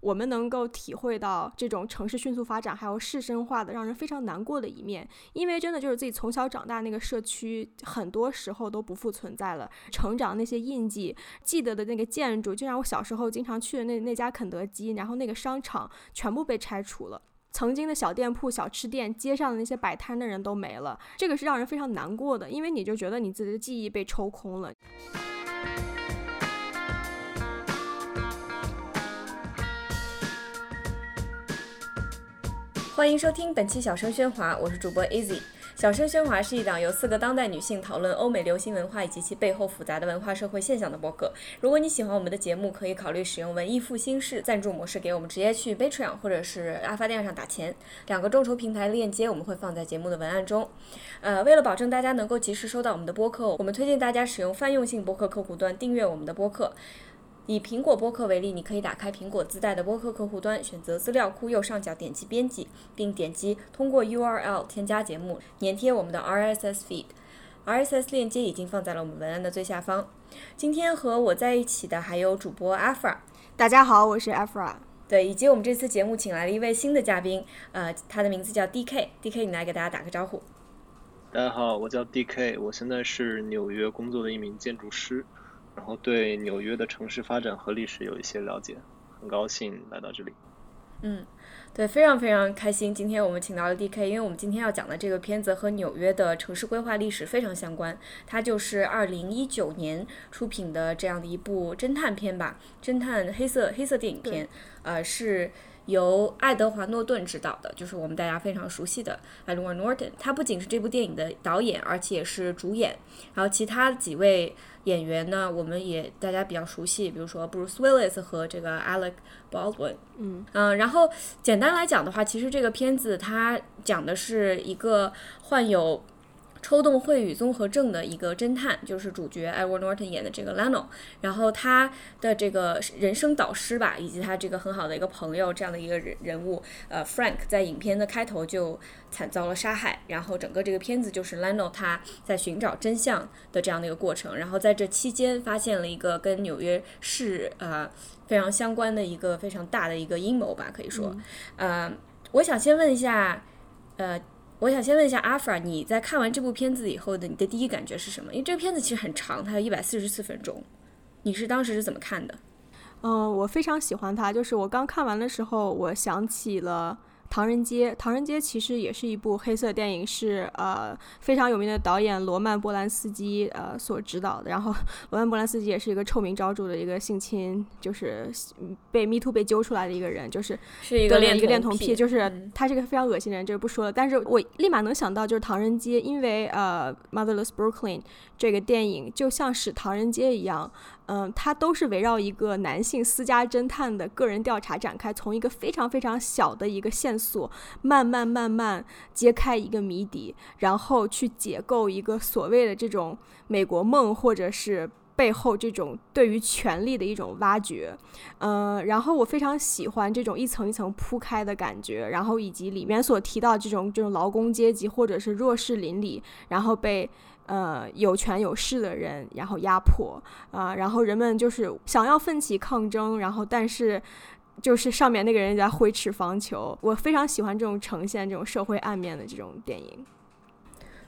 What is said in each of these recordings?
我们能够体会到这种城市迅速发展，还有市生化的让人非常难过的一面。因为真的就是自己从小长大那个社区，很多时候都不复存在了。成长那些印记，记得的那个建筑，就像我小时候经常去的那那家肯德基，然后那个商场全部被拆除了。曾经的小店铺、小吃店，街上的那些摆摊的人都没了，这个是让人非常难过的，因为你就觉得你自己的记忆被抽空了。欢迎收听本期《小声喧哗》，我是主播 Easy。《小声喧哗》是一档由四个当代女性讨论欧美流行文化以及其背后复杂的文化社会现象的播客。如果你喜欢我们的节目，可以考虑使用文艺复兴式赞助模式给我们，直接去 Patreon 或者是阿发店上打钱。两个众筹平台链接我们会放在节目的文案中。呃，为了保证大家能够及时收到我们的播客，我们推荐大家使用泛用性播客客户端订阅我们的播客。以苹果播客为例，你可以打开苹果自带的播客客户端，选择资料库右上角点击编辑，并点击通过 URL 添加节目，粘贴我们的 RSS feed。RSS 链接已经放在了我们文案的最下方。今天和我在一起的还有主播 Afra，大家好，我是 Afra。对，以及我们这次节目请来了一位新的嘉宾，呃，他的名字叫 DK。DK，你来给大家打个招呼。大家好，我叫 DK，我现在是纽约工作的一名建筑师。然后对纽约的城市发展和历史有一些了解，很高兴来到这里。嗯，对，非常非常开心，今天我们请到了 D.K，因为我们今天要讲的这个片子和纽约的城市规划历史非常相关，它就是二零一九年出品的这样的一部侦探片吧，侦探黑色黑色电影片，呃是。由爱德华·诺顿执导的，就是我们大家非常熟悉的 Edward Norton。他不仅是这部电影的导演，而且也是主演。然后其他几位演员呢，我们也大家比较熟悉，比如说 Bruce Willis 和这个 Alec Baldwin。嗯嗯，然后简单来讲的话，其实这个片子它讲的是一个患有。抽动秽语综合症的一个侦探，就是主角 Edward Norton 演的这个 Lano，然后他的这个人生导师吧，以及他这个很好的一个朋友这样的一个人人物，呃，Frank 在影片的开头就惨遭了杀害，然后整个这个片子就是 Lano 他在寻找真相的这样的一个过程，然后在这期间发现了一个跟纽约市呃非常相关的一个非常大的一个阴谋吧，可以说，呃，我想先问一下，呃。我想先问一下阿弗尔，你在看完这部片子以后的你的第一感觉是什么？因为这个片子其实很长，它有一百四十四分钟，你是当时是怎么看的？嗯，我非常喜欢它，就是我刚看完的时候，我想起了。唐人街，唐人街其实也是一部黑色电影，是呃非常有名的导演罗曼波兰斯基呃所指导的。然后罗曼波兰斯基也是一个臭名昭著的一个性侵，就是被 Me Too 被揪出来的一个人，就是是一个一个恋童癖，就是他是个非常恶心的人，这个不说了。但是我立马能想到就是唐人街，因为呃 Motherless Brooklyn 这个电影就像是唐人街一样。嗯，它都是围绕一个男性私家侦探的个人调查展开，从一个非常非常小的一个线索，慢慢慢慢揭开一个谜底，然后去解构一个所谓的这种美国梦，或者是背后这种对于权力的一种挖掘。嗯，然后我非常喜欢这种一层一层铺开的感觉，然后以及里面所提到这种这种劳工阶级或者是弱势邻里，然后被。呃，有权有势的人，然后压迫啊，然后人们就是想要奋起抗争，然后但是就是上面那个人在挥斥方遒。我非常喜欢这种呈现这种社会暗面的这种电影。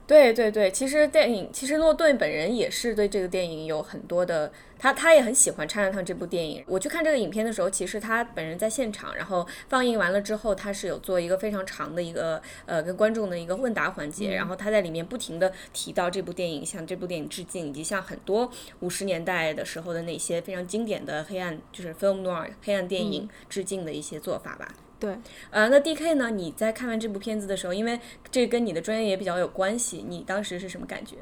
对对对，其实电影，其实诺顿本人也是对这个电影有很多的，他他也很喜欢《Chinatown》这部电影。我去看这个影片的时候，其实他本人在现场，然后放映完了之后，他是有做一个非常长的一个呃跟观众的一个问答环节，然后他在里面不停的提到这部电影，向这部电影致敬，以及向很多五十年代的时候的那些非常经典的黑暗就是 film noir 黑暗电影致敬的一些做法吧。对，呃，那 D K 呢？你在看完这部片子的时候，因为这跟你的专业也比较有关系，你当时是什么感觉？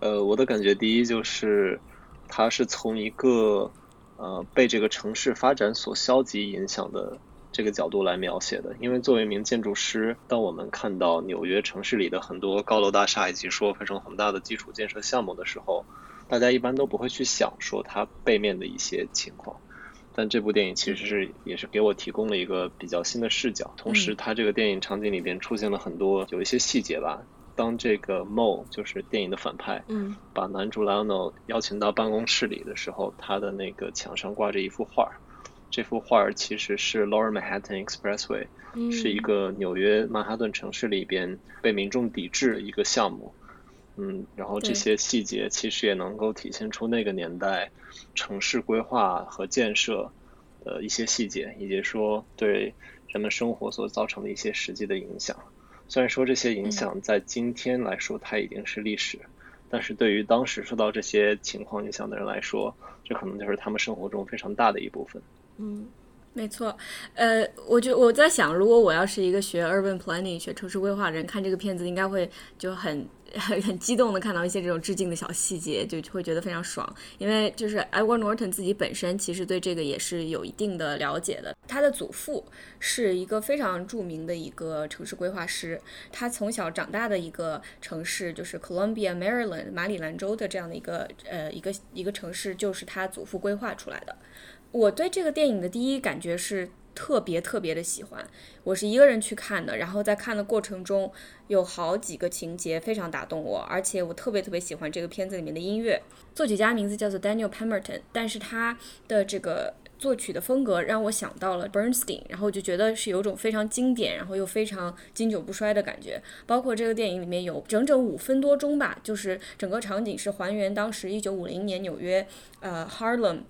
呃，我的感觉第一就是，它是从一个呃被这个城市发展所消极影响的这个角度来描写的。因为作为一名建筑师，当我们看到纽约城市里的很多高楼大厦以及说非常宏大的基础建设项目的时候，大家一般都不会去想说它背面的一些情况。但这部电影其实是也是给我提供了一个比较新的视角，同时它这个电影场景里边出现了很多有一些细节吧。当这个 Mo 就是电影的反派，嗯，把男主 Lionel 邀请到办公室里的时候，他的那个墙上挂着一幅画，这幅画儿其实是 Lower Manhattan Expressway，是一个纽约曼哈顿城市里边被民众抵制一个项目。嗯，然后这些细节其实也能够体现出那个年代城市规划和建设的一些细节，以及说对人们生活所造成的一些实际的影响。虽然说这些影响在今天来说它已经是历史，但是对于当时受到这些情况影响的人来说，这可能就是他们生活中非常大的一部分。嗯。没错，呃，我就我在想，如果我要是一个学 urban planning、学城市规划的人，看这个片子应该会就很 很激动的看到一些这种致敬的小细节，就会觉得非常爽。因为就是 Edward Norton 自己本身其实对这个也是有一定的了解的。他的祖父是一个非常著名的一个城市规划师，他从小长大的一个城市就是 Columbia Maryland 马里兰州的这样的一个呃一个一个城市，就是他祖父规划出来的。我对这个电影的第一感觉是特别特别的喜欢。我是一个人去看的，然后在看的过程中有好几个情节非常打动我，而且我特别特别喜欢这个片子里面的音乐。作曲家名字叫做 Daniel Pemberton，但是他的这个作曲的风格让我想到了 Bernstein，然后就觉得是有种非常经典，然后又非常经久不衰的感觉。包括这个电影里面有整整五分多钟吧，就是整个场景是还原当时一九五零年纽约，呃，Harlem。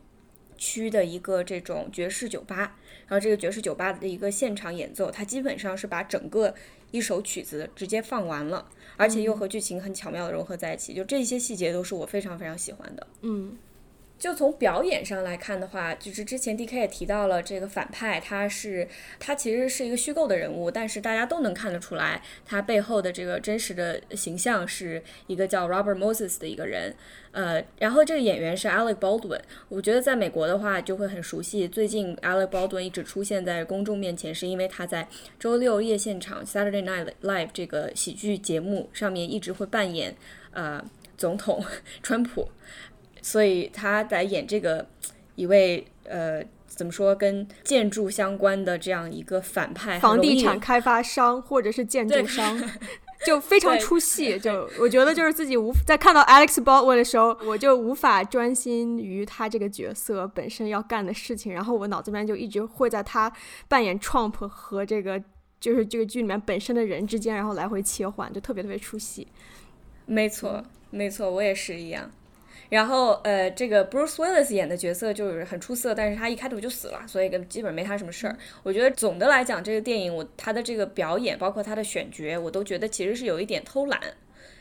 区的一个这种爵士酒吧，然后这个爵士酒吧的一个现场演奏，它基本上是把整个一首曲子直接放完了，而且又和剧情很巧妙的融合在一起，就这些细节都是我非常非常喜欢的。嗯。就从表演上来看的话，就是之前 D K 也提到了这个反派，他是他其实是一个虚构的人物，但是大家都能看得出来，他背后的这个真实的形象是一个叫 Robert Moses 的一个人。呃，然后这个演员是 Alec Baldwin，我觉得在美国的话就会很熟悉。最近 Alec Baldwin 一直出现在公众面前，是因为他在周六夜现场 Saturday Night Live 这个喜剧节目上面一直会扮演呃总统 川普。所以他在演这个一位呃，怎么说跟建筑相关的这样一个反派，房地产开发商或者是建筑商，就非常出戏。就我觉得就是自己无在看到 Alex Baldwin 的时候，我就无法专心于他这个角色本身要干的事情，然后我脑子里面就一直会在他扮演 Trump 和这个就是这个剧里面本身的人之间，然后来回切换，就特别特别出戏。没错，没错，我也是一样。然后，呃，这个 Bruce Willis 演的角色就是很出色，但是他一开头就死了，所以跟基本没他什么事儿。我觉得总的来讲，这个电影我他的这个表演，包括他的选角，我都觉得其实是有一点偷懒。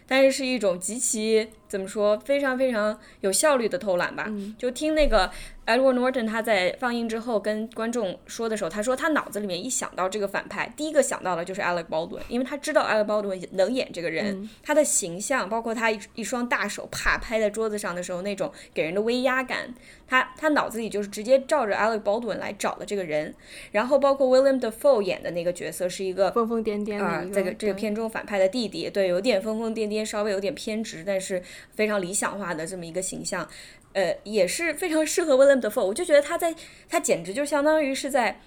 但是是一种极其怎么说非常非常有效率的偷懒吧？就听那个 Edward Norton 他在放映之后跟观众说的时候，他说他脑子里面一想到这个反派，第一个想到的就是 Alec Baldwin，因为他知道 Alec Baldwin 能演这个人，他的形象，包括他一一双大手啪拍在桌子上的时候那种给人的威压感，他他脑子里就是直接照着 Alec Baldwin 来找的这个人。然后包括 William Defoe 演的那个角色是一个疯疯癫癫啊，这个这个片中反派的弟弟，对，有点疯疯癫癫。稍微有点偏执，但是非常理想化的这么一个形象，呃，也是非常适合 William Dafoe。我就觉得他在，他简直就相当于是在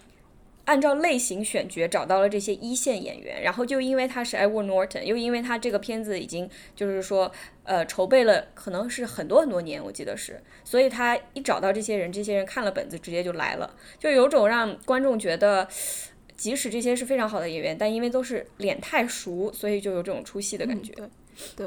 按照类型选角找到了这些一线演员。然后就因为他是 Edward Norton，又因为他这个片子已经就是说，呃，筹备了可能是很多很多年，我记得是，所以他一找到这些人，这些人看了本子，直接就来了，就有种让观众觉得。即使这些是非常好的演员，但因为都是脸太熟，所以就有这种出戏的感觉。对，对。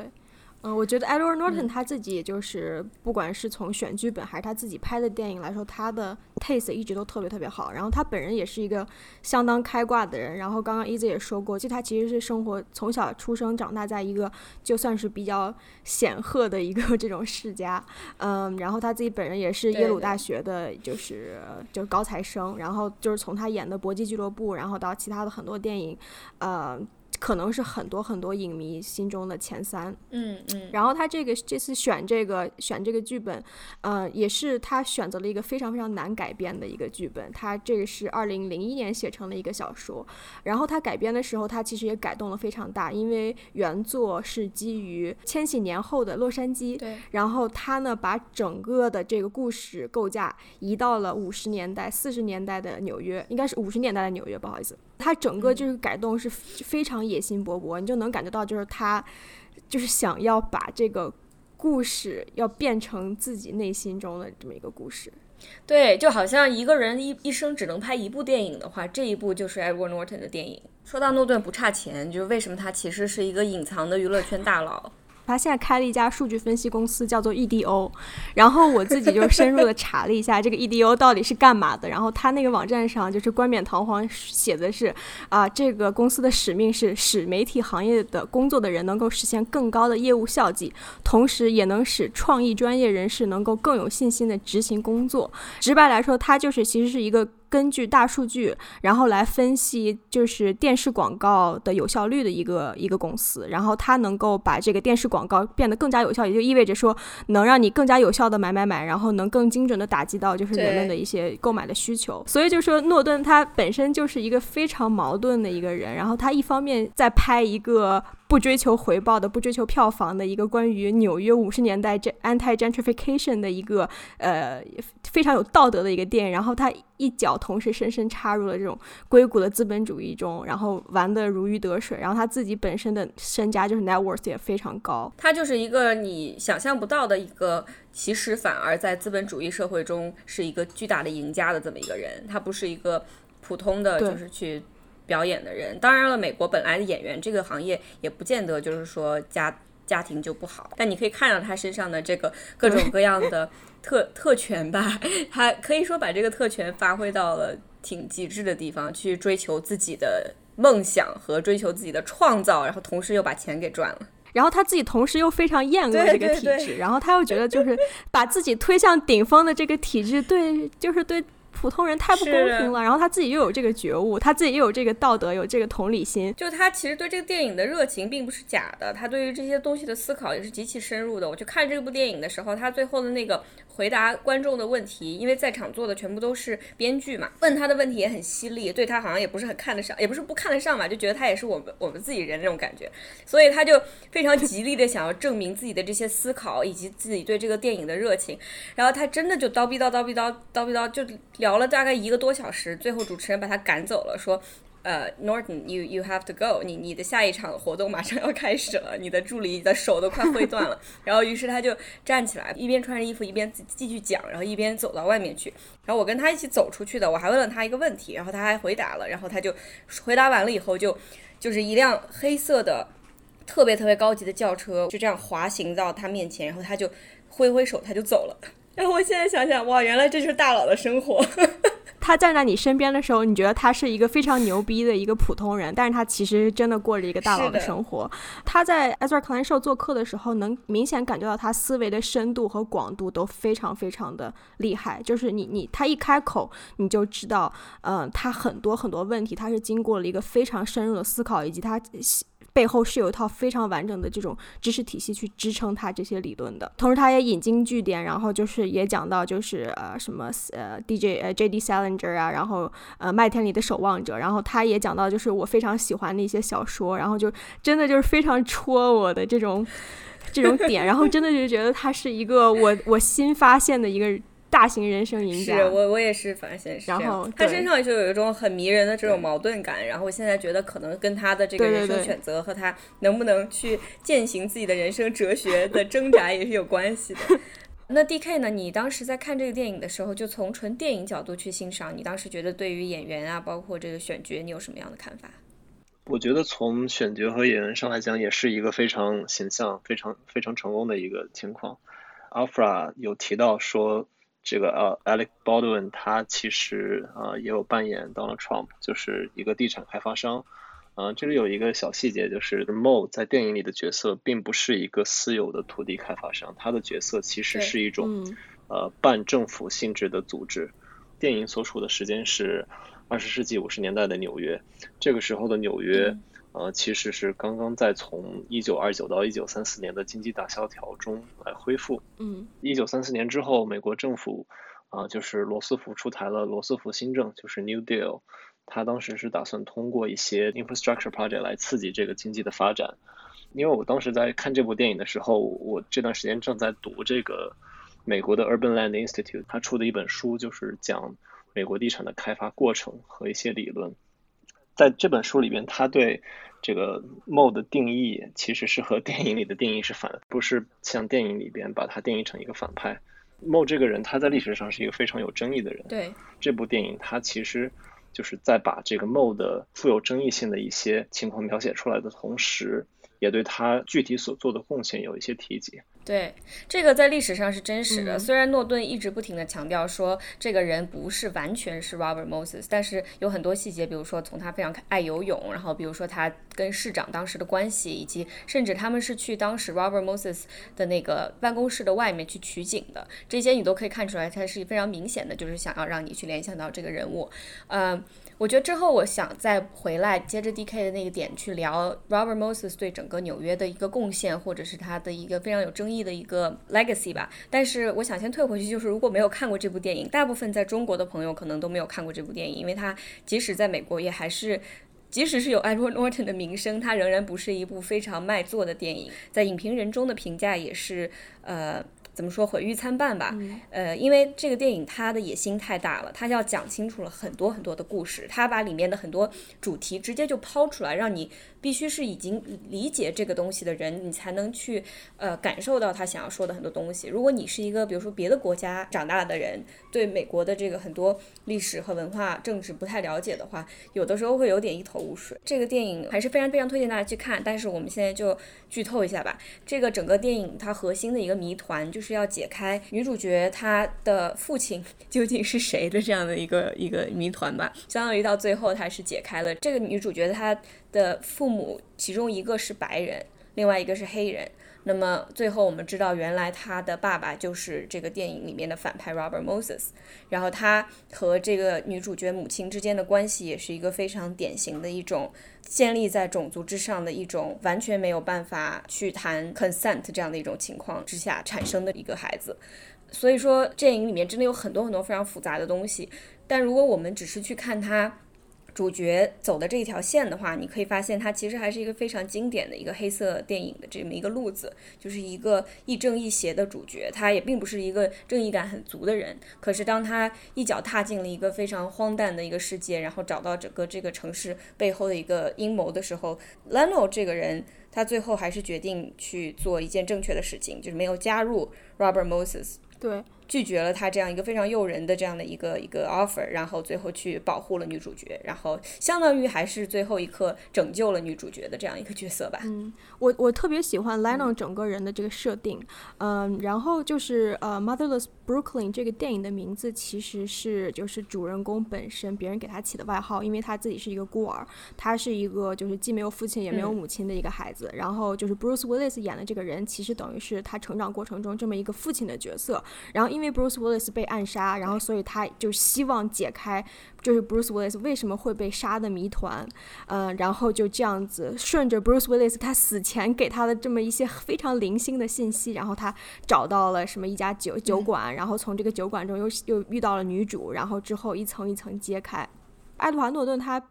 嗯，我觉得 Edward Norton 他自己也就是，不管是从选剧本还是他自己拍的电影来说，他的 taste 一直都特别特别好。然后他本人也是一个相当开挂的人。然后刚刚 Easy 也说过，就他其实是生活从小出生长大在一个就算是比较显赫的一个 这种世家。嗯，然后他自己本人也是耶鲁大学的，就是就是高材生。然后就是从他演的《搏击俱乐部》，然后到其他的很多电影，呃。可能是很多很多影迷心中的前三，嗯嗯。然后他这个这次选这个选这个剧本，呃，也是他选择了一个非常非常难改编的一个剧本。他这个是二零零一年写成的一个小说，然后他改编的时候，他其实也改动了非常大，因为原作是基于千禧年后的洛杉矶，对。然后他呢，把整个的这个故事构架移到了五十年代、四十年代的纽约，应该是五十年代的纽约，不好意思。他整个就是改动是非常野心勃勃，你就能感觉到，就是他就是想要把这个故事要变成自己内心中的这么一个故事。对，就好像一个人一一生只能拍一部电影的话，这一部就是 Edward Norton 的电影。说到诺顿不差钱，就是为什么他其实是一个隐藏的娱乐圈大佬。他现在开了一家数据分析公司，叫做 EDO。然后我自己就深入的查了一下这个 EDO 到底是干嘛的。然后他那个网站上就是冠冕堂皇写的是啊，这个公司的使命是使媒体行业的工作的人能够实现更高的业务效绩，同时也能使创意专业人士能够更有信心的执行工作。直白来说，它就是其实是一个。根据大数据，然后来分析就是电视广告的有效率的一个一个公司，然后它能够把这个电视广告变得更加有效，也就意味着说能让你更加有效的买买买，然后能更精准的打击到就是人们的一些购买的需求。所以就说诺顿他本身就是一个非常矛盾的一个人，然后他一方面在拍一个。不追求回报的、不追求票房的一个关于纽约五十年代这 anti gentrification 的一个呃非常有道德的一个电影，然后他一脚同时深深插入了这种硅谷的资本主义中，然后玩得如鱼得水，然后他自己本身的身家就是 net worth 也非常高，他就是一个你想象不到的一个，其实反而在资本主义社会中是一个巨大的赢家的这么一个人，他不是一个普通的就是去。表演的人，当然了，美国本来的演员这个行业也不见得就是说家家庭就不好，但你可以看到他身上的这个各种各样的 特特权吧，他可以说把这个特权发挥到了挺极致的地方，去追求自己的梦想和追求自己的创造，然后同时又把钱给赚了，然后他自己同时又非常厌恶这个体制，然后他又觉得就是把自己推向顶峰的这个体制，对，就是对。普通人太不公平了，然后他自己又有这个觉悟，他自己又有这个道德，有这个同理心。就他其实对这个电影的热情并不是假的，他对于这些东西的思考也是极其深入的。我去看这部电影的时候，他最后的那个回答观众的问题，因为在场坐的全部都是编剧嘛，问他的问题也很犀利，对他好像也不是很看得上，也不是不看得上吧，就觉得他也是我们我们自己人那种感觉，所以他就非常极力的想要证明自己的这些思考以及自己对这个电影的热情，然后他真的就叨逼叨叨逼叨叨逼叨就聊。了大概一个多小时，最后主持人把他赶走了，说：“呃，Norton，you you have to go，你你的下一场活动马上要开始了，你的助理的手都快挥断了。”然后于是他就站起来，一边穿着衣服一边继续讲，然后一边走到外面去。然后我跟他一起走出去的，我还问了他一个问题，然后他还回答了，然后他就回答完了以后，就就是一辆黑色的特别特别高级的轿车就这样滑行到他面前，然后他就挥挥手，他就走了。然 后我现在想想，哇，原来这就是大佬的生活。他站在你身边的时候，你觉得他是一个非常牛逼的一个普通人，但是他其实真的过着一个大佬的生活。他在 Ezra Klein Show 做客的时候，能明显感觉到他思维的深度和广度都非常非常的厉害。就是你你他一开口，你就知道，嗯，他很多很多问题，他是经过了一个非常深入的思考，以及他。背后是有一套非常完整的这种知识体系去支撑他这些理论的，同时他也引经据典，然后就是也讲到就是呃什么呃 DJ 呃 JD Salinger 啊，然后呃麦田里的守望者，然后他也讲到就是我非常喜欢的一些小说，然后就真的就是非常戳我的这种这种点，然后真的就觉得他是一个我我新发现的一个。大型人生赢家，是我我也是反正现是然后他身上就有一种很迷人的这种矛盾感，然后我现在觉得可能跟他的这个人生选择和他能不能去践行自己的人生哲学的挣扎也是有关系的。那 D K 呢？你当时在看这个电影的时候，就从纯电影角度去欣赏，你当时觉得对于演员啊，包括这个选角，你有什么样的看法？我觉得从选角和演员上来讲，也是一个非常形象、非常非常成功的一个情况。Alfra 有提到说。这个呃，Alec Baldwin 他其实啊也有扮演 Donald Trump，就是一个地产开发商。嗯，这里有一个小细节，就是 Mo 在电影里的角色并不是一个私有的土地开发商，他的角色其实是一种呃半政府性质的组织。电影所处的时间是二十世纪五十年代的纽约，这个时候的纽约。呃，其实是刚刚在从一九二九到一九三四年的经济大萧条中来恢复。嗯，一九三四年之后，美国政府啊，就是罗斯福出台了罗斯福新政，就是 New Deal。他当时是打算通过一些 infrastructure project 来刺激这个经济的发展。因为我当时在看这部电影的时候，我这段时间正在读这个美国的 Urban Land Institute 他出的一本书，就是讲美国地产的开发过程和一些理论。在这本书里边，他对这个 “mo” 的定义其实是和电影里的定义是反，不是像电影里边把它定义成一个反派。Mo 这个人他在历史上是一个非常有争议的人。对，这部电影他其实就是在把这个 Mo 的富有争议性的一些情况描写出来的同时。也对他具体所做的贡献有一些提及。对，这个在历史上是真实的。虽然诺顿一直不停的强调说这个人不是完全是 Robert Moses，但是有很多细节，比如说从他非常爱游泳，然后比如说他跟市长当时的关系，以及甚至他们是去当时 Robert Moses 的那个办公室的外面去取景的，这些你都可以看出来，他是非常明显的，就是想要让你去联想到这个人物。嗯。我觉得之后我想再回来接着 D.K 的那个点去聊 Robert Moses 对整个纽约的一个贡献，或者是他的一个非常有争议的一个 legacy 吧。但是我想先退回去，就是如果没有看过这部电影，大部分在中国的朋友可能都没有看过这部电影，因为它即使在美国也还是，即使是有 Edward Norton 的名声，它仍然不是一部非常卖座的电影，在影评人中的评价也是呃。怎么说毁誉参半吧？呃，因为这个电影它的野心太大了，它要讲清楚了很多很多的故事，它把里面的很多主题直接就抛出来，让你。必须是已经理解这个东西的人，你才能去呃感受到他想要说的很多东西。如果你是一个比如说别的国家长大的人，对美国的这个很多历史和文化、政治不太了解的话，有的时候会有点一头雾水。这个电影还是非常非常推荐大家去看。但是我们现在就剧透一下吧。这个整个电影它核心的一个谜团就是要解开女主角她的父亲究竟是谁的这样的一个一个谜团吧。相当于到最后她是解开了这个女主角她。的父母，其中一个是白人，另外一个是黑人。那么最后我们知道，原来他的爸爸就是这个电影里面的反派 Robert Moses。然后他和这个女主角母亲之间的关系，也是一个非常典型的一种建立在种族之上的一种完全没有办法去谈 consent 这样的一种情况之下产生的一个孩子。所以说，电影里面真的有很多很多非常复杂的东西。但如果我们只是去看他。主角走的这一条线的话，你可以发现它其实还是一个非常经典的一个黑色电影的这么一个路子，就是一个亦正亦邪的主角，他也并不是一个正义感很足的人。可是当他一脚踏进了一个非常荒诞的一个世界，然后找到整个这个城市背后的一个阴谋的时候，Leno 这个人他最后还是决定去做一件正确的事情，就是没有加入 Robert Moses。对。拒绝了他这样一个非常诱人的这样的一个一个 offer，然后最后去保护了女主角，然后相当于还是最后一刻拯救了女主角的这样一个角色吧。嗯，我我特别喜欢 Leno 整个人的这个设定，嗯，然后就是呃，Motherless Brooklyn 这个电影的名字其实是就是主人公本身别人给他起的外号，因为他自己是一个孤儿，他是一个就是既没有父亲也没有母亲的一个孩子，然后就是 Bruce Willis 演的这个人其实等于是他成长过程中这么一个父亲的角色，然后因因为 Bruce Willis 被暗杀，然后所以他就希望解开就是 Bruce Willis 为什么会被杀的谜团，嗯，然后就这样子顺着 Bruce Willis 他死前给他的这么一些非常零星的信息，然后他找到了什么一家酒酒馆，然后从这个酒馆中又又遇到了女主，然后之后一层一层揭开。爱德华诺顿他。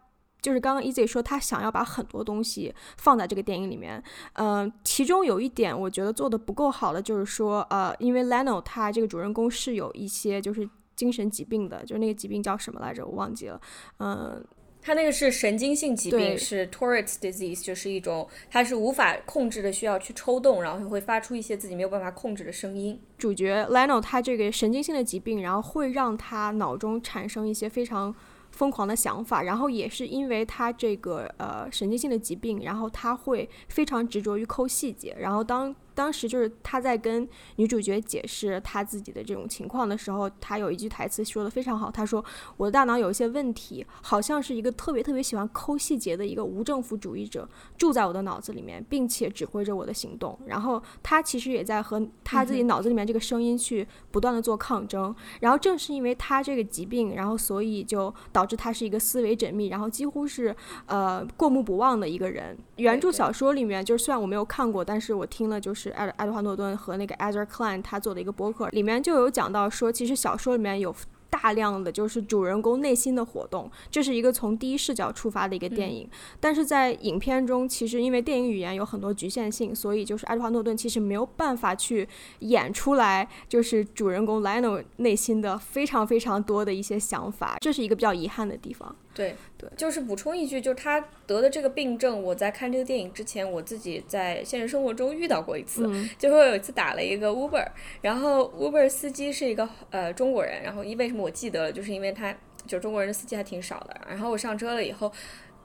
就是刚刚 Easy 说他想要把很多东西放在这个电影里面，嗯，其中有一点我觉得做的不够好的就是说，呃，因为 Leno 他这个主人公是有一些就是精神疾病的，就是那个疾病叫什么来着，我忘记了，嗯，他那个是神经性疾病，是 Tourette's disease，就是一种他是无法控制的，需要去抽动，然后会发出一些自己没有办法控制的声音。主角 Leno 他这个神经性的疾病，然后会让他脑中产生一些非常。疯狂的想法，然后也是因为他这个呃神经性的疾病，然后他会非常执着于抠细节，然后当。当时就是他在跟女主角解释他自己的这种情况的时候，他有一句台词说的非常好。他说：“我的大脑有一些问题，好像是一个特别特别喜欢抠细节的一个无政府主义者住在我的脑子里面，并且指挥着我的行动。然后他其实也在和他自己脑子里面这个声音去不断的做抗争。然后正是因为他这个疾病，然后所以就导致他是一个思维缜密，然后几乎是呃过目不忘的一个人。原著小说里面，就是虽然我没有看过，但是我听了就是。爱爱德华诺顿和那个 Ezra Klein 他做的一个博客里面就有讲到说，其实小说里面有大量的就是主人公内心的活动，这是一个从第一视角出发的一个电影。但是在影片中，其实因为电影语言有很多局限性，所以就是爱德华诺顿其实没有办法去演出来，就是主人公 Lionel 内心的非常非常多的一些想法，这是一个比较遗憾的地方。对对，就是补充一句，就是他得的这个病症，我在看这个电影之前，我自己在现实生活中遇到过一次。嗯就是我有一次打了一个 Uber，然后 Uber 司机是一个呃中国人，然后因为什么我记得了，就是因为他就是中国人的司机还挺少的，然后我上车了以后。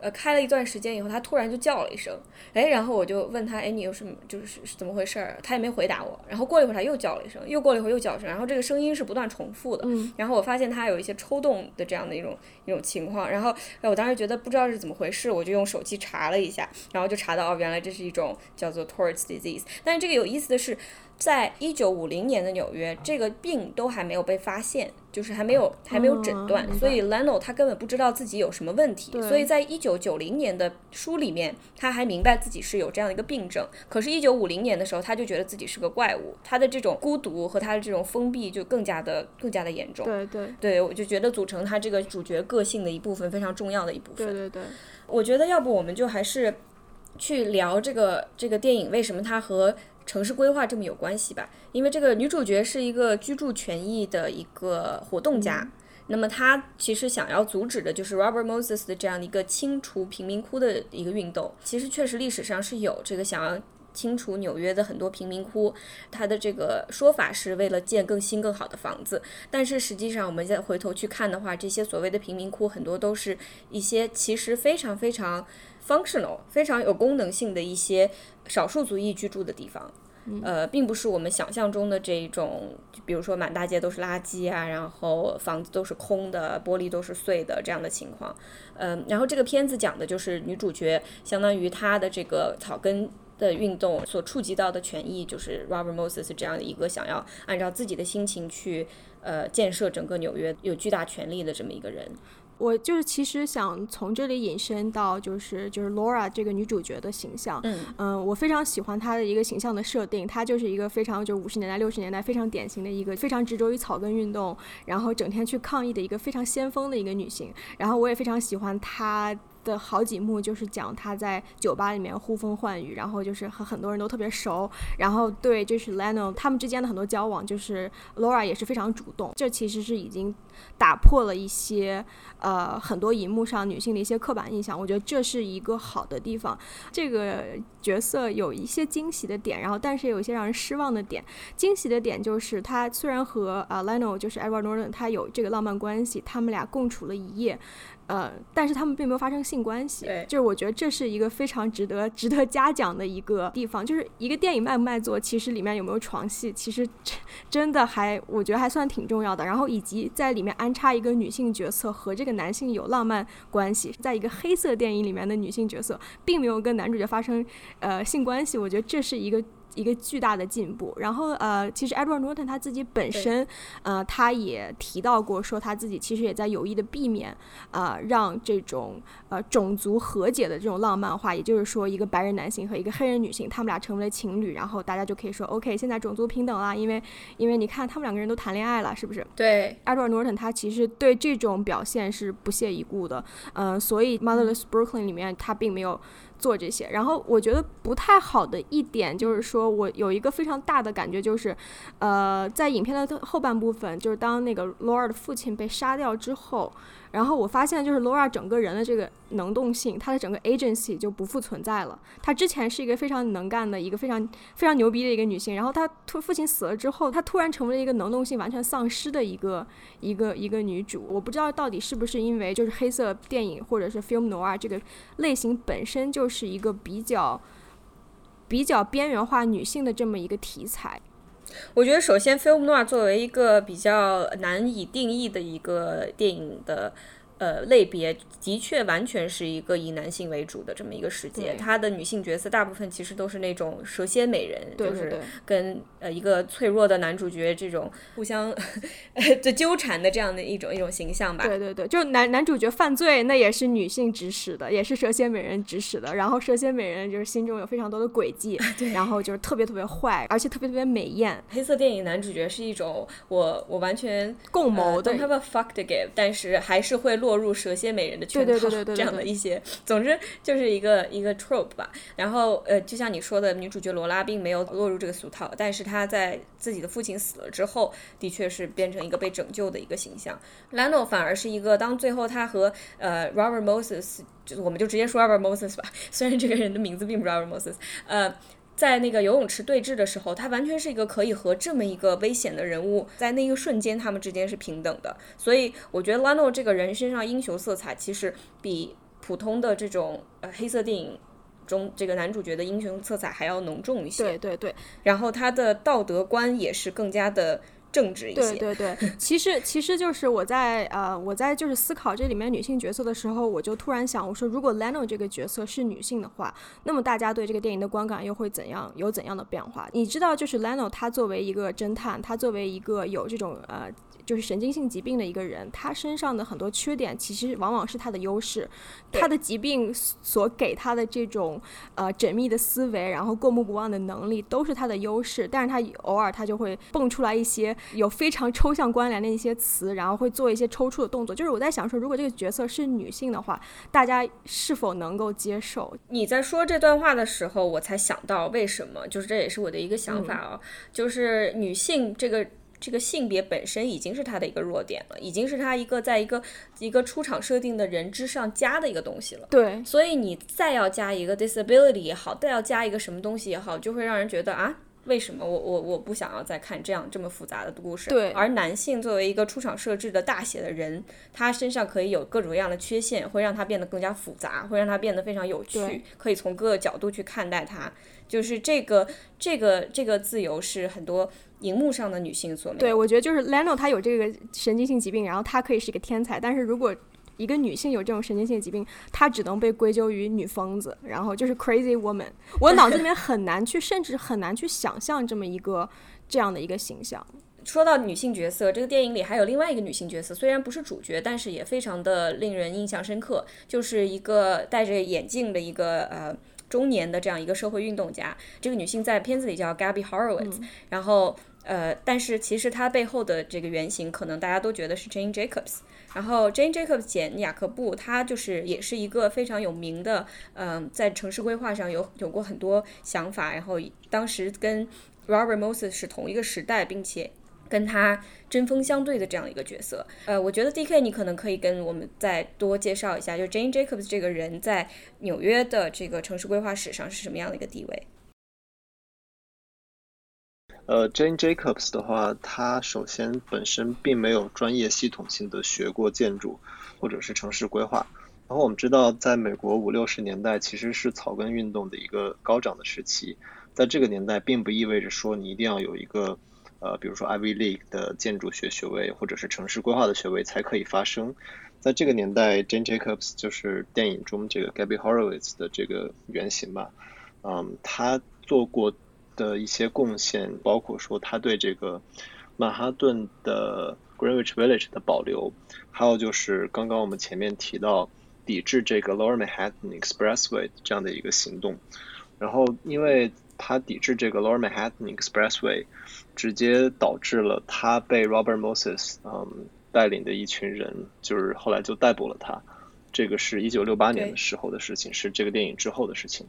呃，开了一段时间以后，他突然就叫了一声，哎，然后我就问他，哎，你有什么，就是是怎么回事儿？他也没回答我。然后过了一会儿，他又叫了一声，又过了一会儿又叫一声，然后这个声音是不断重复的。嗯然后我发现他有一些抽动的这样的一种一种情况，然后哎我当时觉得不知道是怎么回事，我就用手机查了一下，然后就查到哦，原来这是一种叫做 Tourette's disease。但是这个有意思的是，在一九五零年的纽约，这个病都还没有被发现，就是还没有还没有诊断，嗯所以 Leno 他根本不知道自己有什么问题，所以在一九九零年的书里面，他还明白自己是有这样的一个病症，可是，一九五零年的时候，他就觉得自己是个怪物，他的这种孤独和他的这种封闭就更加的更加的严重。对对对，我就觉得组成他这个主角个性的一部分，非常重要的一部分。对对对，我觉得要不我们就还是去聊这个这个电影为什么它和城市规划这么有关系吧。因为这个女主角是一个居住权益的一个活动家，那么她其实想要阻止的就是 Robert Moses 的这样的一个清除贫民窟的一个运动。其实确实历史上是有这个想要。清除纽约的很多贫民窟，他的这个说法是为了建更新更好的房子，但是实际上我们再回头去看的话，这些所谓的贫民窟很多都是一些其实非常非常 functional、非常有功能性的一些少数族裔居住的地方。呃，并不是我们想象中的这种，比如说满大街都是垃圾啊，然后房子都是空的，玻璃都是碎的这样的情况。嗯、然后这个片子讲的就是女主角，相当于她的这个草根的运动所触及到的权益，就是 Robert Moses 这样的一个想要按照自己的心情去呃建设整个纽约有巨大权力的这么一个人。我就是其实想从这里引申到就是就是 Laura 这个女主角的形象，嗯我非常喜欢她的一个形象的设定，她就是一个非常就五十年代六十年代非常典型的一个非常执着于草根运动，然后整天去抗议的一个非常先锋的一个女性，然后我也非常喜欢她。的好几幕就是讲她在酒吧里面呼风唤雨，然后就是和很多人都特别熟，然后对就是 Leno 他们之间的很多交往，就是 Laura 也是非常主动，这其实是已经打破了一些呃很多荧幕上女性的一些刻板印象，我觉得这是一个好的地方。这个角色有一些惊喜的点，然后但是也有一些让人失望的点。惊喜的点就是他虽然和呃 Leno 就是 Edward Norton 他有这个浪漫关系，他们俩共处了一夜。呃，但是他们并没有发生性关系，就是我觉得这是一个非常值得值得嘉奖的一个地方。就是一个电影卖不卖座，其实里面有没有床戏，其实真真的还我觉得还算挺重要的。然后以及在里面安插一个女性角色和这个男性有浪漫关系，在一个黑色电影里面的女性角色并没有跟男主角发生呃性关系，我觉得这是一个。一个巨大的进步，然后呃，其实 Edward Norton 他自己本身，呃，他也提到过，说他自己其实也在有意的避免，呃，让这种呃种族和解的这种浪漫化，也就是说，一个白人男性和一个黑人女性，他们俩成为了情侣，然后大家就可以说，OK，现在种族平等啦，因为因为你看他们两个人都谈恋爱了，是不是？对，Edward Norton 他其实对这种表现是不屑一顾的，嗯、所以《Motherless Brooklyn》里面他并没有做这些。然后我觉得不太好的一点就是说，我有一个非常大的感觉就是，呃，在影片的后半部分，就是当那个 Laura 的父亲被杀掉之后，然后我发现就是 Laura 整个人的这个能动性，她的整个 agency 就不复存在了。她之前是一个非常能干的一个非常非常牛逼的一个女性，然后她突父亲死了之后，她突然成为了一个能动性完全丧失的一个一个一个女主。我不知道到底是不是因为就是黑色电影或者是 film noir 这个类型本身就是一个比较比较边缘化女性的这么一个题材。我觉得首先，film noir 作为一个比较难以定义的一个电影的呃类别，的确完全是一个以男性为主的这么一个世界。对它的女性角色大部分其实都是那种蛇蝎美人，就是跟呃一个脆弱的男主角这种互相 的纠缠的这样的一种一种形象吧。对对对，就是男男主角犯罪，那也是女性指使的，也是蛇蝎美人指使的。然后蛇蝎美人就是心中有非常多的诡计，然后就是特别特别坏，而且特别特别美艳，黑色电影男主角是一种我我完全共谋的 have a fuck to give，但是还是会落入蛇蝎美人的圈套，这样的一些，总之就是一个一个 trope 吧。然后呃，就像你说的，女主角罗拉并没有落入这个俗套，但是她在自己的父亲死了之后，的确是变成一个被拯救的一个形象。Lano 反而是一个，当最后他和呃 Robert Moses，就我们就直接说 Robert Moses 吧，虽然这个人的名字并不是 Robert Moses，呃。在那个游泳池对峙的时候，他完全是一个可以和这么一个危险的人物在那一瞬间，他们之间是平等的。所以我觉得 Lano 这个人身上英雄色彩其实比普通的这种呃黑色电影中这个男主角的英雄色彩还要浓重一些。对对对，然后他的道德观也是更加的。政治一些。对对对，其实其实就是我在呃我在就是思考这里面女性角色的时候，我就突然想，我说如果 Leno 这个角色是女性的话，那么大家对这个电影的观感又会怎样？有怎样的变化？你知道，就是 Leno 他作为一个侦探，他作为一个有这种呃。就是神经性疾病的一个人，他身上的很多缺点其实往往是他的优势。他的疾病所给他的这种呃缜密的思维，然后过目不忘的能力，都是他的优势。但是他偶尔他就会蹦出来一些有非常抽象关联的一些词，然后会做一些抽搐的动作。就是我在想说，如果这个角色是女性的话，大家是否能够接受？你在说这段话的时候，我才想到为什么，就是这也是我的一个想法啊，就是女性这个。这个性别本身已经是他的一个弱点了，已经是他一个在一个一个出场设定的人之上加的一个东西了。对，所以你再要加一个 disability 也好，再要加一个什么东西也好，就会让人觉得啊，为什么我我我不想要再看这样这么复杂的故事？对。而男性作为一个出场设置的大写的人，他身上可以有各种各样的缺陷，会让他变得更加复杂，会让他变得非常有趣，可以从各个角度去看待他。就是这个这个这个自由是很多。荧幕上的女性所对，我觉得就是 Leno，他有这个神经性疾病，然后他可以是一个天才。但是如果一个女性有这种神经性疾病，她只能被归咎于女疯子，然后就是 crazy woman。我脑子里面很难去，甚至很难去想象这么一个这样的一个形象。说到女性角色，这个电影里还有另外一个女性角色，虽然不是主角，但是也非常的令人印象深刻，就是一个戴着眼镜的一个呃。中年的这样一个社会运动家，这个女性在片子里叫 Gabby Horowitz，然后呃，但是其实它背后的这个原型，可能大家都觉得是 Jane Jacobs。然后 Jane Jacobs 简雅克布，他就是也是一个非常有名的，嗯，在城市规划上有有过很多想法，然后当时跟 Robert Moses 是同一个时代，并且。跟他针锋相对的这样一个角色，呃，我觉得 D K 你可能可以跟我们再多介绍一下，就 Jane Jacobs 这个人在纽约的这个城市规划史上是什么样的一个地位？呃，Jane Jacobs 的话，他首先本身并没有专业系统性的学过建筑或者是城市规划，然后我们知道，在美国五六十年代其实是草根运动的一个高涨的时期，在这个年代，并不意味着说你一定要有一个。呃，比如说 Ivy League 的建筑学学位，或者是城市规划的学位才可以发生。在这个年代，Jane Jacobs 就是电影中这个 Gabby Horowitz 的这个原型吧。嗯，他做过的一些贡献，包括说他对这个曼哈顿的 Greenwich Village 的保留，还有就是刚刚我们前面提到抵制这个 Lower Manhattan Expressway 这样的一个行动。然后，因为他抵制这个 Lower Manhattan Expressway，直接导致了他被 Robert Moses 嗯带领的一群人，就是后来就逮捕了他。这个是一九六八年的时候的事情，是这个电影之后的事情。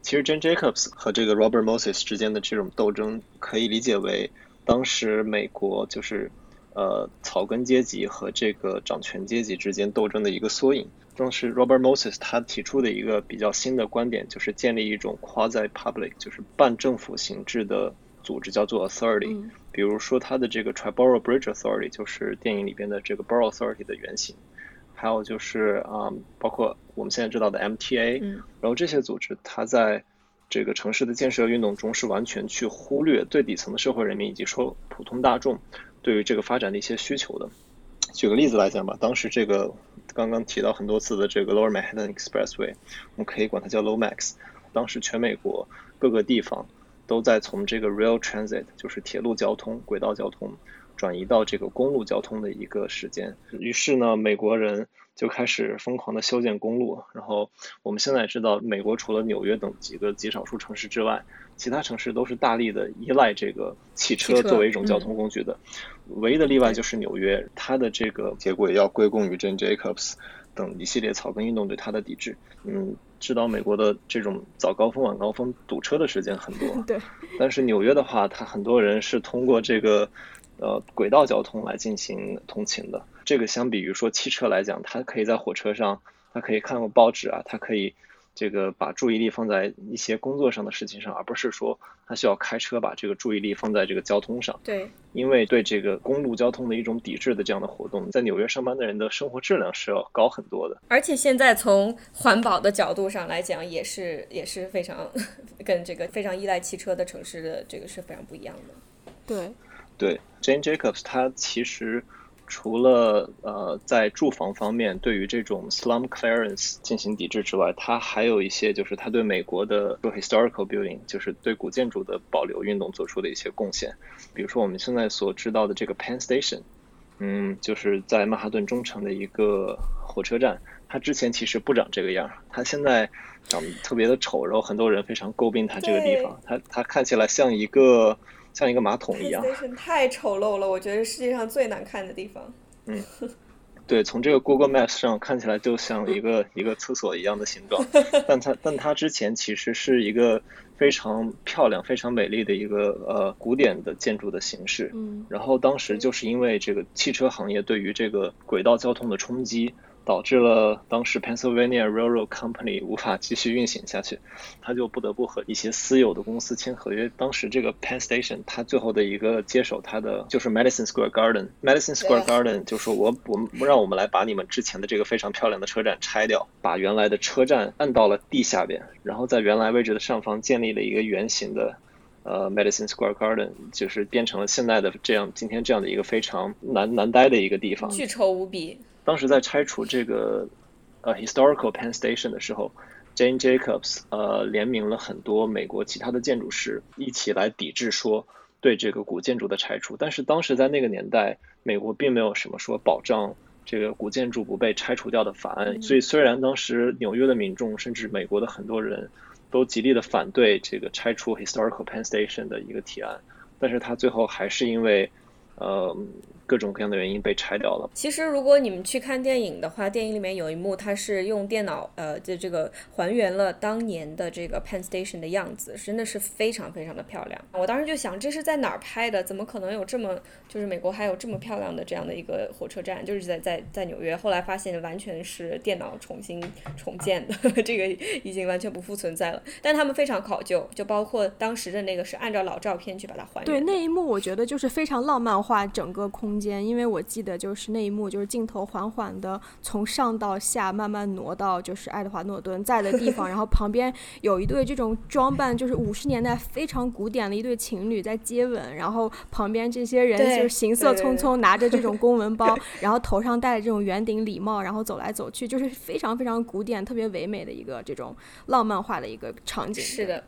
其实 Jane Jacobs 和这个 Robert Moses 之间的这种斗争，可以理解为当时美国就是呃草根阶级和这个掌权阶级之间斗争的一个缩影。正是 Robert Moses 他提出的一个比较新的观点，就是建立一种 quasi public，就是半政府形制的组织，叫做 authority。比如说他的这个 Triborough Bridge Authority，就是电影里边的这个 Borough Authority 的原型。还有就是啊，包括我们现在知道的 MTA。然后这些组织，它在这个城市的建设运动中是完全去忽略最底层的社会人民以及说普通大众对于这个发展的一些需求的。举个例子来讲吧，当时这个刚刚提到很多次的这个 Lower Manhattan Expressway，我们可以管它叫 Lomax。当时全美国各个地方都在从这个 Rail Transit，就是铁路交通、轨道交通，转移到这个公路交通的一个时间。于是呢，美国人就开始疯狂的修建公路。然后我们现在知道，美国除了纽约等几个极少数城市之外，其他城市都是大力的依赖这个汽车作为一种交通工具的。唯一的例外就是纽约，它的这个结果也要归功于 Jane Jacobs 等一系列草根运动对它的抵制。嗯。知道美国的这种早高峰、晚高峰堵车的时间很多，对。但是纽约的话，它很多人是通过这个呃轨道交通来进行通勤的。这个相比于说汽车来讲，它可以在火车上，它可以看个报纸啊，它可以。这个把注意力放在一些工作上的事情上，而不是说它需要开车把这个注意力放在这个交通上。对，因为对这个公路交通的一种抵制的这样的活动，在纽约上班的人的生活质量是要高很多的。而且现在从环保的角度上来讲，也是也是非常 跟这个非常依赖汽车的城市的这个是非常不一样的。对，对，Jane Jacobs 他其实。除了呃在住房方面对于这种 slum clearance 进行抵制之外，它还有一些就是它对美国的 historical building 就是对古建筑的保留运动做出的一些贡献。比如说我们现在所知道的这个 Penn Station，嗯，就是在曼哈顿中城的一个火车站，它之前其实不长这个样，它现在长得特别的丑，然后很多人非常诟病它这个地方，它它看起来像一个。像一个马桶一样，太丑陋了，我觉得世界上最难看的地方。嗯，对，从这个 Google Maps 上看起来就像一个一个厕所一样的形状，但它但它之前其实是一个非常漂亮、非常美丽的一个呃古典的建筑的形式。嗯，然后当时就是因为这个汽车行业对于这个轨道交通的冲击。导致了当时 Pennsylvania Railroad Company 无法继续运行下去，他就不得不和一些私有的公司签合约。当时这个 Penn Station，他最后的一个接手他的就是 Madison Square Garden。Madison Square Garden 就说我我们让我们来把你们之前的这个非常漂亮的车站拆掉，把原来的车站按到了地下边，然后在原来位置的上方建立了一个圆形的呃 Medicine Square Garden，就是变成了现在的这样今天这样的一个非常难难待的一个地方，巨丑无比。当时在拆除这个呃 historical Penn Station 的时候，Jane Jacobs 呃联名了很多美国其他的建筑师一起来抵制说对这个古建筑的拆除。但是当时在那个年代，美国并没有什么说保障这个古建筑不被拆除掉的法案。所以虽然当时纽约的民众甚至美国的很多人都极力的反对这个拆除 historical Penn Station 的一个提案，但是他最后还是因为呃。各种各样的原因被拆掉了。其实，如果你们去看电影的话，电影里面有一幕，它是用电脑呃，就这个还原了当年的这个 Penn Station 的样子，真的是非常非常的漂亮。我当时就想，这是在哪儿拍的？怎么可能有这么就是美国还有这么漂亮的这样的一个火车站？就是在在在纽约。后来发现完全是电脑重新重建的，这个已经完全不复存在了。但他们非常考究，就包括当时的那个是按照老照片去把它还原。对那一幕，我觉得就是非常浪漫化整个空。空间，因为我记得就是那一幕，就是镜头缓缓的从上到下慢慢挪到就是爱德华诺顿在的地方，然后旁边有一对这种装扮就是五十年代非常古典的一对情侣在接吻，然后旁边这些人就是行色匆匆拿着这种公文包，然后头上戴着这种圆顶礼帽，然后走来走去，就是非常非常古典、特别唯美的一个这种浪漫化的一个场景。是的。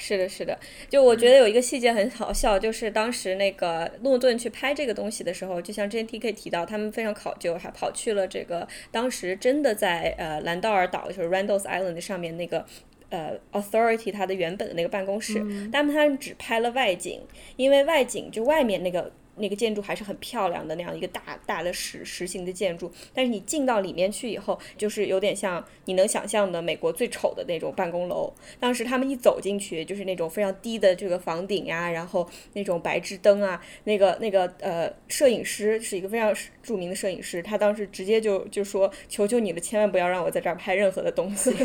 是的，是的，就我觉得有一个细节很好笑，就是当时那个诺顿去拍这个东西的时候，就像之前 T K 提到，他们非常考究，还跑去了这个当时真的在呃兰道尔岛，就是 Randall's Island 上面那个呃 Authority 它的原本的那个办公室，但他们只拍了外景，因为外景就外面那个。那个建筑还是很漂亮的，那样一个大大的石石形的建筑。但是你进到里面去以后，就是有点像你能想象的美国最丑的那种办公楼。当时他们一走进去，就是那种非常低的这个房顶呀，然后那种白炽灯啊，那个那个呃，摄影师是一个非常著名的摄影师，他当时直接就就说：“求求你了，千万不要让我在这儿拍任何的东西。”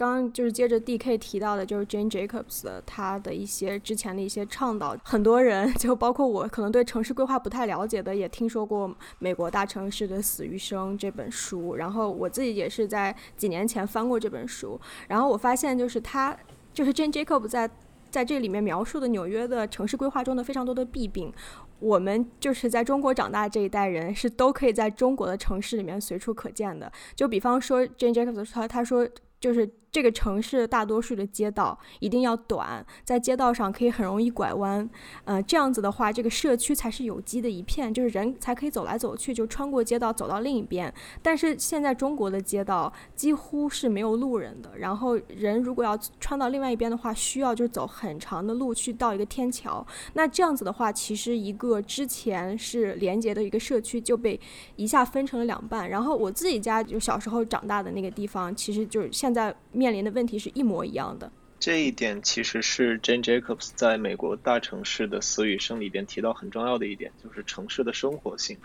刚就是接着 D K 提到的，就是 Jane Jacobs 的他的一些之前的一些倡导，很多人就包括我，可能对城市规划不太了解的，也听说过《美国大城市的死与生》这本书。然后我自己也是在几年前翻过这本书，然后我发现就是他，就是 Jane Jacobs 在在这里面描述的纽约的城市规划中的非常多的弊病，我们就是在中国长大这一代人是都可以在中国的城市里面随处可见的。就比方说 Jane Jacobs 他他说。就是这个城市大多数的街道一定要短，在街道上可以很容易拐弯，呃，这样子的话，这个社区才是有机的一片，就是人才可以走来走去，就穿过街道走到另一边。但是现在中国的街道几乎是没有路人的，然后人如果要穿到另外一边的话，需要就走很长的路去到一个天桥。那这样子的话，其实一个之前是连接的一个社区就被一下分成了两半。然后我自己家就小时候长大的那个地方，其实就是现在面临的问题是一模一样的。这一点其实是 Jane Jacobs 在美国大城市的死与生里边提到很重要的一点，就是城市的生活性。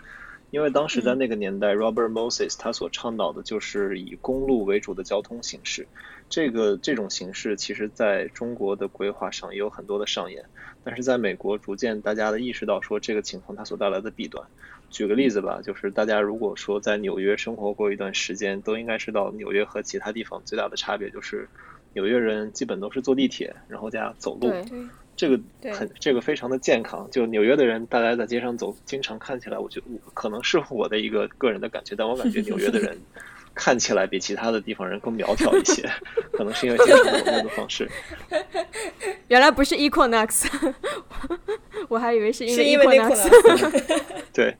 因为当时在那个年代，Robert Moses 他所倡导的就是以公路为主的交通形式。这个这种形式其实在中国的规划上也有很多的上演，但是在美国逐渐大家的意识到说这个情况它所带来的弊端。举个例子吧，就是大家如果说在纽约生活过一段时间，都应该知道纽约和其他地方最大的差别就是纽约人基本都是坐地铁，然后加走路。这个很这个非常的健康。就纽约的人，大家在街上走，经常看起来，我觉得可能是我的一个个人的感觉，但我感觉纽约的人看起来比其他的地方人更苗条一些，可能是因为经常走路的方式。原来不是 Equinox，我还以为是因为 Equinox。对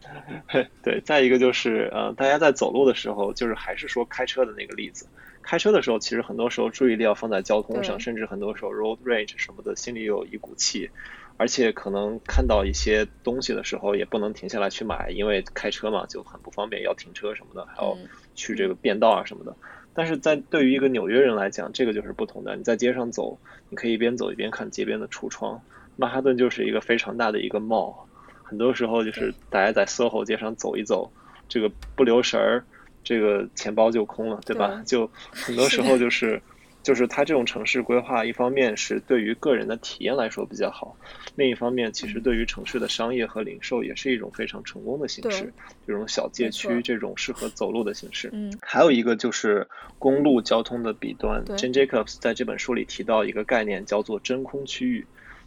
对，再一个就是呃，大家在走路的时候，就是还是说开车的那个例子。开车的时候，其实很多时候注意力要放在交通上，甚至很多时候 road rage 什么的，心里有一股气，而且可能看到一些东西的时候，也不能停下来去买，因为开车嘛就很不方便，要停车什么的，还要去这个变道啊什么的。但是在对于一个纽约人来讲，这个就是不同的。你在街上走，你可以一边走一边看街边的橱窗。曼哈顿就是一个非常大的一个 mall，很多时候就是大家在 SOHO 街上走一走，这个不留神儿。这个钱包就空了，对吧？就很多时候就是，就是它这种城市规划，一方面是对于个人的体验来说比较好，另一方面其实对于城市的商业和零售也是一种非常成功的形式。这种小街区，这种适合走路的形式。嗯，还有一个就是公路交通的弊端。Jane Jacobs 在这本书里提到一个概念，叫做真空区域。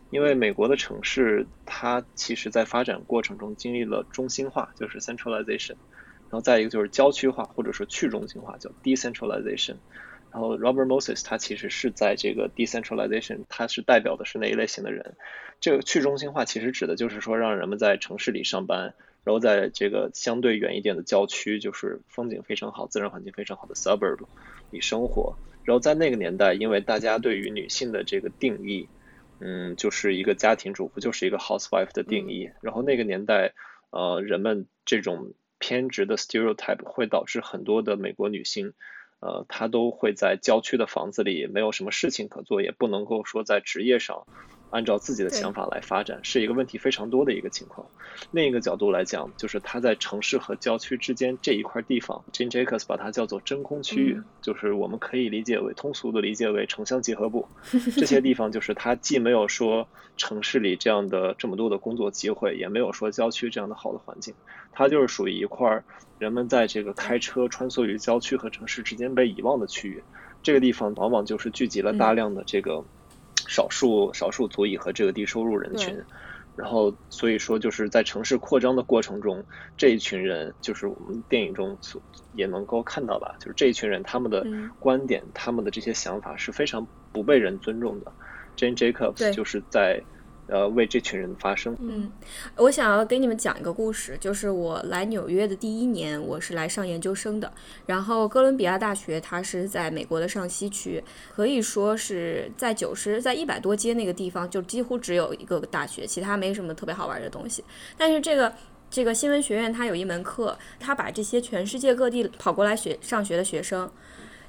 因为美国的城市，它其实在发展过程中经历了中心化，就是 centralization。然后再一个就是郊区化，或者说去中心化，叫 decentralization。然后 Robert Moses 他其实是在这个 decentralization，他是代表的是哪一类型的人？这个去中心化其实指的就是说让人们在城市里上班，然后在这个相对远一点的郊区，就是风景非常好、自然环境非常好的 suburb 里生活。然后在那个年代，因为大家对于女性的这个定义，嗯，就是一个家庭主妇，就是一个 housewife 的定义。然后那个年代，呃，人们这种偏执的 stereotype 会导致很多的美国女性，呃，他都会在郊区的房子里，没有什么事情可做，也不能够说在职业上。按照自己的想法来发展，是一个问题非常多的一个情况。另一个角度来讲，就是它在城市和郊区之间这一块地方，Jane Jacobs 把它叫做真空区域，就是我们可以理解为通俗的理解为城乡结合部。这些地方就是它既没有说城市里这样的这么多的工作机会，也没有说郊区这样的好的环境，它就是属于一块人们在这个开车穿梭于郊区和城市之间被遗忘的区域。这个地方往往就是聚集了大量的这个。少数少数族裔和这个低收入人群，然后所以说就是在城市扩张的过程中，这一群人就是我们电影中所也能够看到吧，就是这一群人他们的观点，他们的这些想法是非常不被人尊重的。Jane Jacobs 就是在。呃，为这群人发声。嗯，我想要给你们讲一个故事，就是我来纽约的第一年，我是来上研究生的。然后哥伦比亚大学它是在美国的上西区，可以说是在九十在一百多街那个地方，就几乎只有一个大学，其他没什么特别好玩的东西。但是这个这个新闻学院它有一门课，它把这些全世界各地跑过来学上学的学生，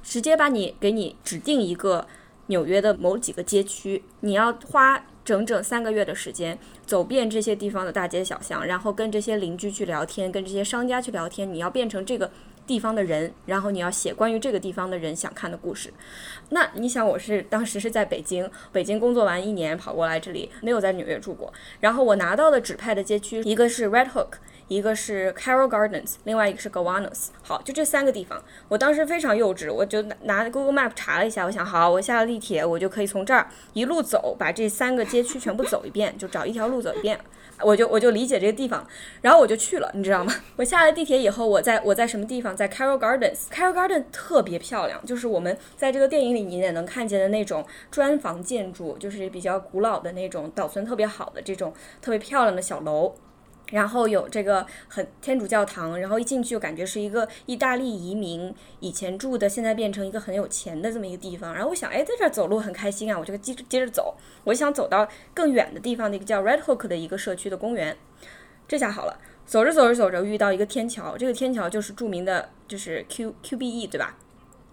直接把你给你指定一个纽约的某几个街区，你要花。整整三个月的时间，走遍这些地方的大街小巷，然后跟这些邻居去聊天，跟这些商家去聊天。你要变成这个地方的人，然后你要写关于这个地方的人想看的故事。那你想，我是当时是在北京，北京工作完一年跑过来这里，没有在纽约住过。然后我拿到的指派的街区，一个是 Red Hook，一个是 Carroll Gardens，另外一个是 Gowanus。好，就这三个地方。我当时非常幼稚，我就拿 Google Map 查了一下，我想，好，我下了地铁，我就可以从这儿一路走，把这三个街区全部走一遍，就找一条路走一遍。我就我就理解这个地方，然后我就去了，你知道吗？我下了地铁以后，我在我在什么地方？在 Carroll Gardens。Carroll Garden 特别漂亮，就是我们在这个电影里你也能看见的那种砖房建筑，就是比较古老的那种，保存特别好的这种特别漂亮的小楼。然后有这个很天主教堂，然后一进去就感觉是一个意大利移民以前住的，现在变成一个很有钱的这么一个地方。然后我想，哎，在这儿走路很开心啊，我就接着接着走。我想走到更远的地方，那个叫 Red Hook 的一个社区的公园。这下好了，走着走着走着遇到一个天桥，这个天桥就是著名的，就是 Q QBE 对吧？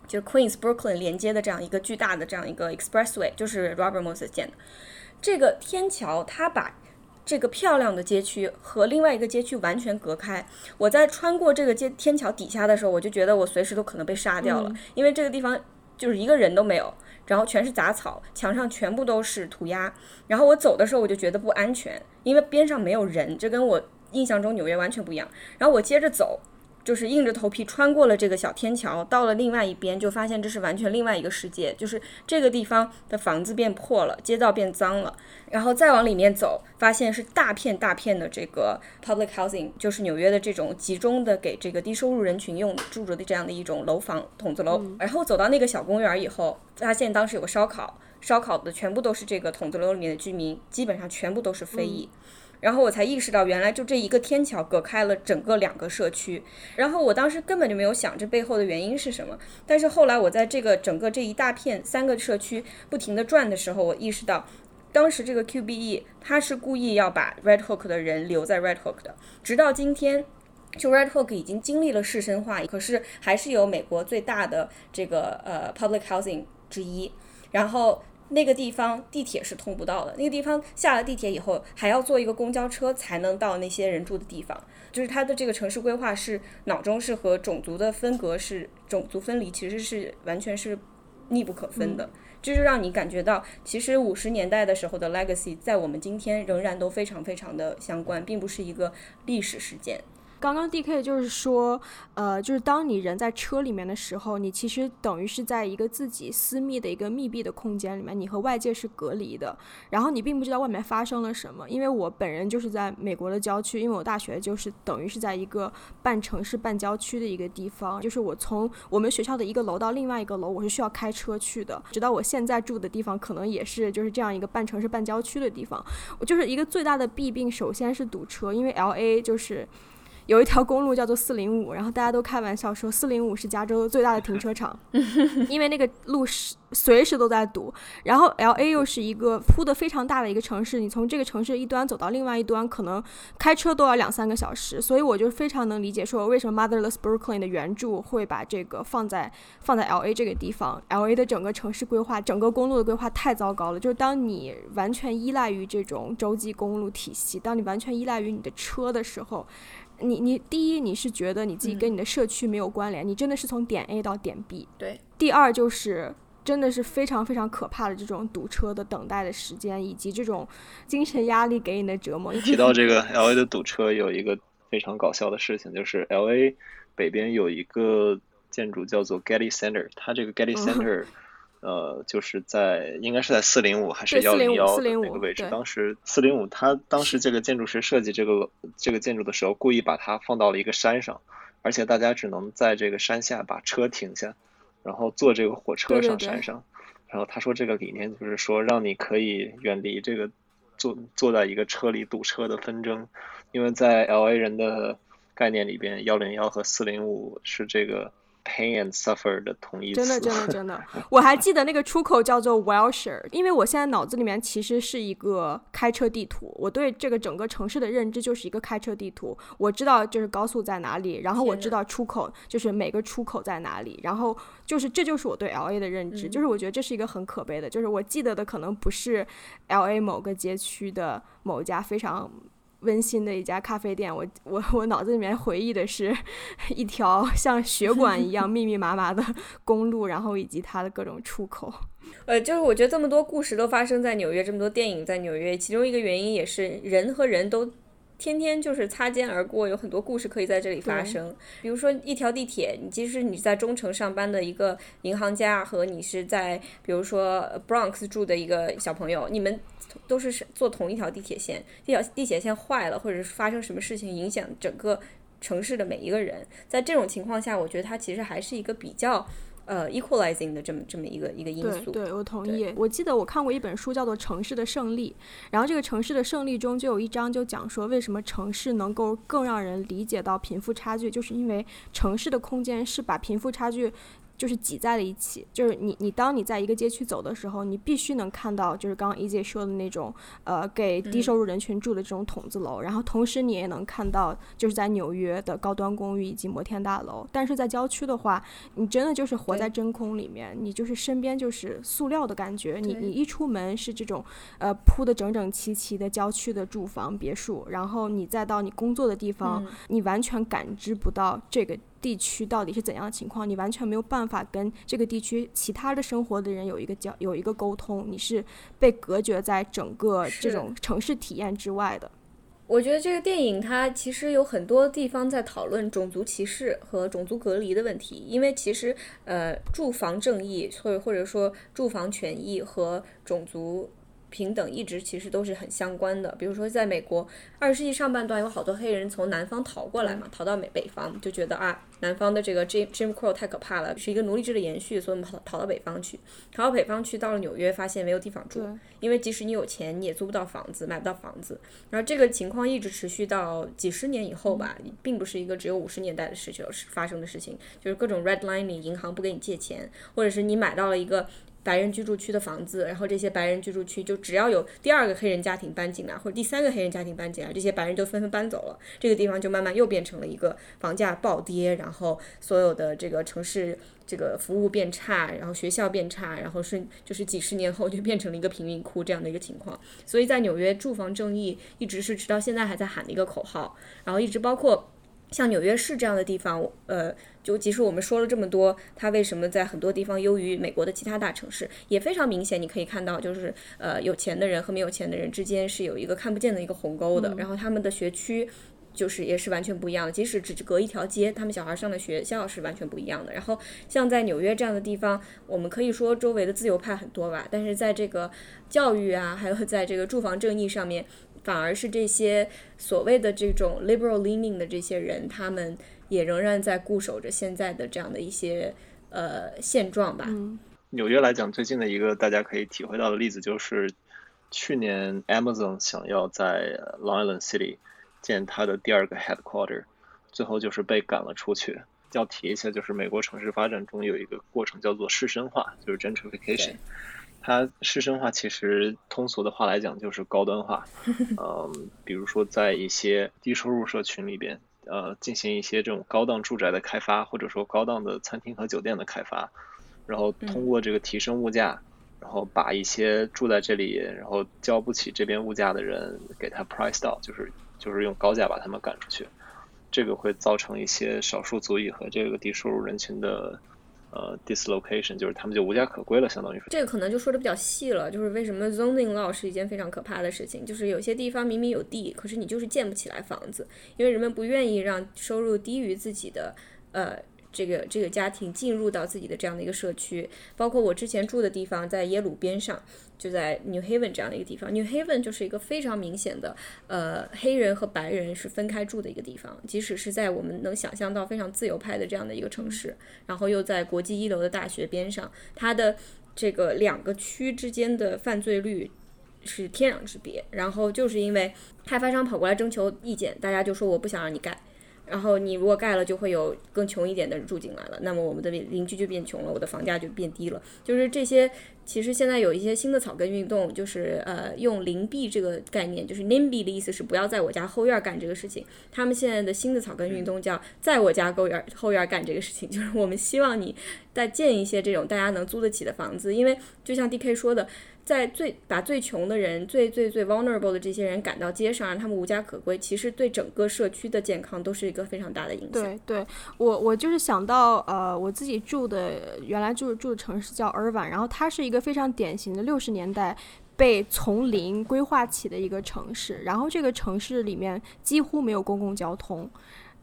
就是 Queens Brooklyn 连接的这样一个巨大的这样一个 Expressway，就是 Robert Moses 建的。这个天桥它把这个漂亮的街区和另外一个街区完全隔开。我在穿过这个街天桥底下的时候，我就觉得我随时都可能被杀掉了，因为这个地方就是一个人都没有，然后全是杂草，墙上全部都是涂鸦。然后我走的时候，我就觉得不安全，因为边上没有人，这跟我印象中纽约完全不一样。然后我接着走。就是硬着头皮穿过了这个小天桥，到了另外一边，就发现这是完全另外一个世界。就是这个地方的房子变破了，街道变脏了，然后再往里面走，发现是大片大片的这个 public housing，就是纽约的这种集中的给这个低收入人群用住着的这样的一种楼房筒子楼。然后走到那个小公园以后，发现当时有个烧烤，烧烤的全部都是这个筒子楼里面的居民，基本上全部都是非裔。然后我才意识到，原来就这一个天桥隔开了整个两个社区。然后我当时根本就没有想这背后的原因是什么。但是后来我在这个整个这一大片三个社区不停地转的时候，我意识到，当时这个 QBE 他是故意要把 Red Hook 的人留在 Red Hook 的。直到今天，就 Red Hook 已经经历了市深化，可是还是有美国最大的这个呃 public housing 之一。然后。那个地方地铁是通不到的，那个地方下了地铁以后还要坐一个公交车才能到那些人住的地方，就是它的这个城市规划是脑中是和种族的分隔是种族分离，其实是完全是密不可分的，这就是让你感觉到其实五十年代的时候的 legacy 在我们今天仍然都非常非常的相关，并不是一个历史事件。刚刚 D K 就是说，呃，就是当你人在车里面的时候，你其实等于是在一个自己私密的一个密闭的空间里面，你和外界是隔离的。然后你并不知道外面发生了什么。因为我本人就是在美国的郊区，因为我大学就是等于是在一个半城市半郊区的一个地方，就是我从我们学校的一个楼到另外一个楼，我是需要开车去的。直到我现在住的地方，可能也是就是这样一个半城市半郊区的地方。我就是一个最大的弊病，首先是堵车，因为 L A 就是。有一条公路叫做四零五，然后大家都开玩笑说四零五是加州最大的停车场，因为那个路是随时都在堵。然后 L A 又是一个铺的非常大的一个城市，你从这个城市一端走到另外一端，可能开车都要两三个小时。所以我就非常能理解说为什么 Motherless Brooklyn 的原著会把这个放在放在 L A 这个地方。L A 的整个城市规划，整个公路的规划太糟糕了。就是当你完全依赖于这种洲际公路体系，当你完全依赖于你的车的时候。你你第一，你是觉得你自己跟你的社区没有关联，你真的是从点 A 到点 B。对。第二就是真的是非常非常可怕的这种堵车的等待的时间，以及这种精神压力给你的折磨。提到这个 L A 的堵车，有一个非常搞笑的事情，就是 L A 北边有一个建筑叫做 Getty Center，它这个 Getty Center。呃，就是在应该是在四零五还是幺零幺的那个位置。当时四零五，他当时这个建筑师设计这个这个建筑的时候，故意把它放到了一个山上，而且大家只能在这个山下把车停下，然后坐这个火车上山上。然后他说这个理念就是说，让你可以远离这个坐坐在一个车里堵车的纷争，因为在 L A 人的概念里边，幺零幺和四零五是这个。Pain and suffer 的同义词，真的真的 真的，我还记得那个出口叫做 Wellshire，因为我现在脑子里面其实是一个开车地图，我对这个整个城市的认知就是一个开车地图，我知道就是高速在哪里，然后我知道出口就是每个出口在哪里，然后就是这就是我对 L A 的认知，就是我觉得这是一个很可悲的，就是我记得的可能不是 L A 某个街区的某一家非常。温馨的一家咖啡店，我 我我脑子里面回忆的是 一条 像血管一样密密麻麻的公路，然后以及它的各种出口。呃，就是我觉得这么多故事都发生在纽约，这么多电影在纽约，其中一个原因也是人和人都天天就是擦肩而过，有很多故事可以在这里发生。比如说一条地铁，你即使你在中城上班的一个银行家和你是在比如说 Bronx 住的一个小朋友，你们都是坐同一条地铁线，这条地铁线坏了，或者是发生什么事情影响整个城市的每一个人，在这种情况下，我觉得它其实还是一个比较。呃，equalizing 的这么这么一个一个因素，对，对我同意。我记得我看过一本书，叫做《城市的胜利》，然后这个《城市的胜利》中就有一章就讲说，为什么城市能够更让人理解到贫富差距，就是因为城市的空间是把贫富差距。就是挤在了一起，就是你你当你在一个街区走的时候，你必须能看到，就是刚刚 E J 说的那种，呃，给低收入人群住的这种筒子楼，然后同时你也能看到，就是在纽约的高端公寓以及摩天大楼。但是在郊区的话，你真的就是活在真空里面，你就是身边就是塑料的感觉，你你一出门是这种，呃，铺的整整齐齐的郊区的住房别墅，然后你再到你工作的地方，你完全感知不到这个。地区到底是怎样的情况？你完全没有办法跟这个地区其他的生活的人有一个交有一个沟通，你是被隔绝在整个这种城市体验之外的。我觉得这个电影它其实有很多地方在讨论种族歧视和种族隔离的问题，因为其实呃住房正义或者或者说住房权益和种族。平等一直其实都是很相关的。比如说，在美国二十世纪上半段，有好多黑人从南方逃过来嘛，逃到美北方，就觉得啊，南方的这个 Jim Jim Crow 太可怕了，是一个奴隶制的延续，所以我们跑逃到北方去。逃到北方去，到了纽约，发现没有地方住，因为即使你有钱，你也租不到房子，买不到房子。然后这个情况一直持续到几十年以后吧，并不是一个只有五十年代的事情发生的事情，就是各种 redlining，银行不给你借钱，或者是你买到了一个。白人居住区的房子，然后这些白人居住区就只要有第二个黑人家庭搬进来，或者第三个黑人家庭搬进来，这些白人就纷纷搬走了，这个地方就慢慢又变成了一个房价暴跌，然后所有的这个城市这个服务变差，然后学校变差，然后是就是几十年后就变成了一个贫民窟这样的一个情况。所以在纽约，住房正义一直是直到现在还在喊的一个口号，然后一直包括。像纽约市这样的地方，呃，就即使我们说了这么多，它为什么在很多地方优于美国的其他大城市，也非常明显。你可以看到，就是呃，有钱的人和没有钱的人之间是有一个看不见的一个鸿沟的。然后他们的学区就是也是完全不一样的，即使只隔一条街，他们小孩上的学校是完全不一样的。然后像在纽约这样的地方，我们可以说周围的自由派很多吧，但是在这个教育啊，还有在这个住房正义上面。反而是这些所谓的这种 liberal leaning 的这些人，他们也仍然在固守着现在的这样的一些呃现状吧。纽约来讲，最近的一个大家可以体会到的例子就是，去年 Amazon 想要在 Long Island City 建它的第二个 headquarter，最后就是被赶了出去。要提一下，就是美国城市发展中有一个过程叫做市绅化，就是 gentrification。它师生化其实通俗的话来讲就是高端化，嗯，比如说在一些低收入社群里边，呃，进行一些这种高档住宅的开发，或者说高档的餐厅和酒店的开发，然后通过这个提升物价，然后把一些住在这里然后交不起这边物价的人给他 price out，就是就是用高价把他们赶出去，这个会造成一些少数族裔和这个低收入人群的。呃，dislocation 就是他们就无家可归了，相当于这个可能就说的比较细了，就是为什么 zoning law 是一件非常可怕的事情，就是有些地方明明有地，可是你就是建不起来房子，因为人们不愿意让收入低于自己的呃。这个这个家庭进入到自己的这样的一个社区，包括我之前住的地方，在耶鲁边上，就在 New Haven 这样的一个地方。New Haven 就是一个非常明显的，呃，黑人和白人是分开住的一个地方。即使是在我们能想象到非常自由派的这样的一个城市，然后又在国际一流的大学边上，它的这个两个区之间的犯罪率是天壤之别。然后就是因为开发商跑过来征求意见，大家就说我不想让你盖。然后你如果盖了，就会有更穷一点的人住进来了，那么我们的邻居就变穷了，我的房价就变低了。就是这些，其实现在有一些新的草根运动，就是呃用邻避这个概念，就是 NIMBY 的意思是不要在我家后院干这个事情。他们现在的新的草根运动叫在我家后院后院干这个事情，就是我们希望你再建一些这种大家能租得起的房子，因为就像 DK 说的。在最把最穷的人、最最最 vulnerable 的这些人赶到街上，让他们无家可归，其实对整个社区的健康都是一个非常大的影响。对，对我我就是想到，呃，我自己住的原来住住的城市叫尔湾，然后它是一个非常典型的六十年代。被从零规划起的一个城市，然后这个城市里面几乎没有公共交通。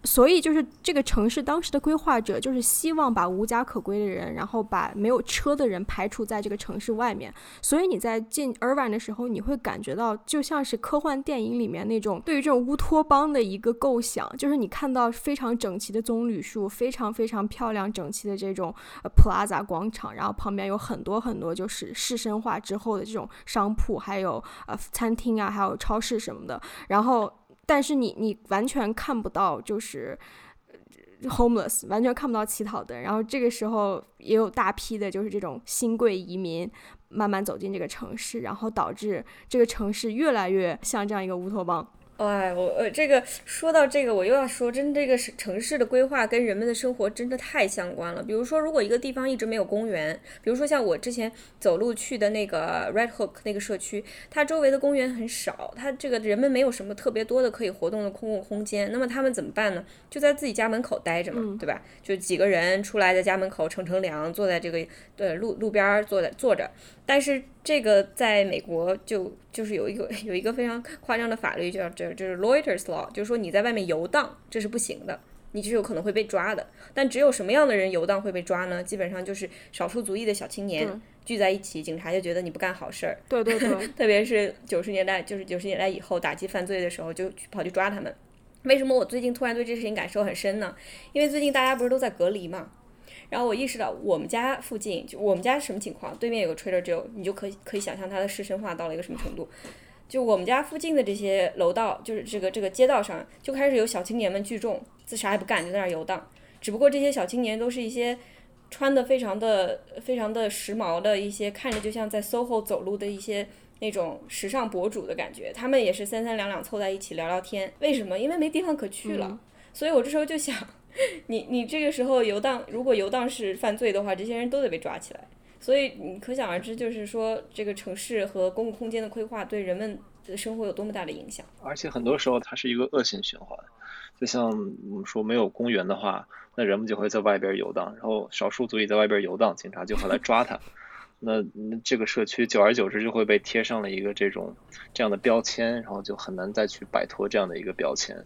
所以就是这个城市当时的规划者就是希望把无家可归的人，然后把没有车的人排除在这个城市外面。所以你在进而晚的时候，你会感觉到就像是科幻电影里面那种对于这种乌托邦的一个构想，就是你看到非常整齐的棕榈树，非常非常漂亮整齐的这种 Plaza 广场，然后旁边有很多很多就是市生化之后的这种商铺，还有呃餐厅啊，还有超市什么的，然后。但是你你完全看不到，就是 homeless，完全看不到乞讨的。然后这个时候也有大批的，就是这种新贵移民慢慢走进这个城市，然后导致这个城市越来越像这样一个乌托邦。哎，我呃，这个说到这个，我又要说，真这个是城市的规划跟人们的生活真的太相关了。比如说，如果一个地方一直没有公园，比如说像我之前走路去的那个 Red Hook 那个社区，它周围的公园很少，它这个人们没有什么特别多的可以活动的公共空间，那么他们怎么办呢？就在自己家门口待着嘛，对吧？就几个人出来在家门口乘乘凉，坐在这个对路路边坐在坐着。但是这个在美国就就是有一个 有一个非常夸张的法律，叫这就是 loiters law，就是说你在外面游荡这是不行的，你是有可能会被抓的。但只有什么样的人游荡会被抓呢？基本上就是少数族裔的小青年聚在一起，警察就觉得你不干好事儿。对对对，特别是九十年代，就是九十年代以后打击犯罪的时候，就跑去抓他们。为什么我最近突然对这事情感受很深呢？因为最近大家不是都在隔离嘛。然后我意识到，我们家附近就我们家什么情况？对面有个 Trader Joe，你就可以可以想象它的市生化到了一个什么程度。就我们家附近的这些楼道，就是这个这个街道上，就开始有小青年们聚众，自啥也不干就在那儿游荡。只不过这些小青年都是一些穿的非常的非常的时髦的一些，看着就像在 SOHO 走路的一些那种时尚博主的感觉。他们也是三三两两凑在一起聊聊天。为什么？因为没地方可去了。所以我这时候就想。你你这个时候游荡，如果游荡是犯罪的话，这些人都得被抓起来。所以你可想而知，就是说这个城市和公共空间的规划对人们的生活有多么大的影响。而且很多时候它是一个恶性循环，就像我们说没有公园的话，那人们就会在外边游荡，然后少数族裔在外边游荡，警察就会来抓他。那那这个社区久而久之就会被贴上了一个这种这样的标签，然后就很难再去摆脱这样的一个标签。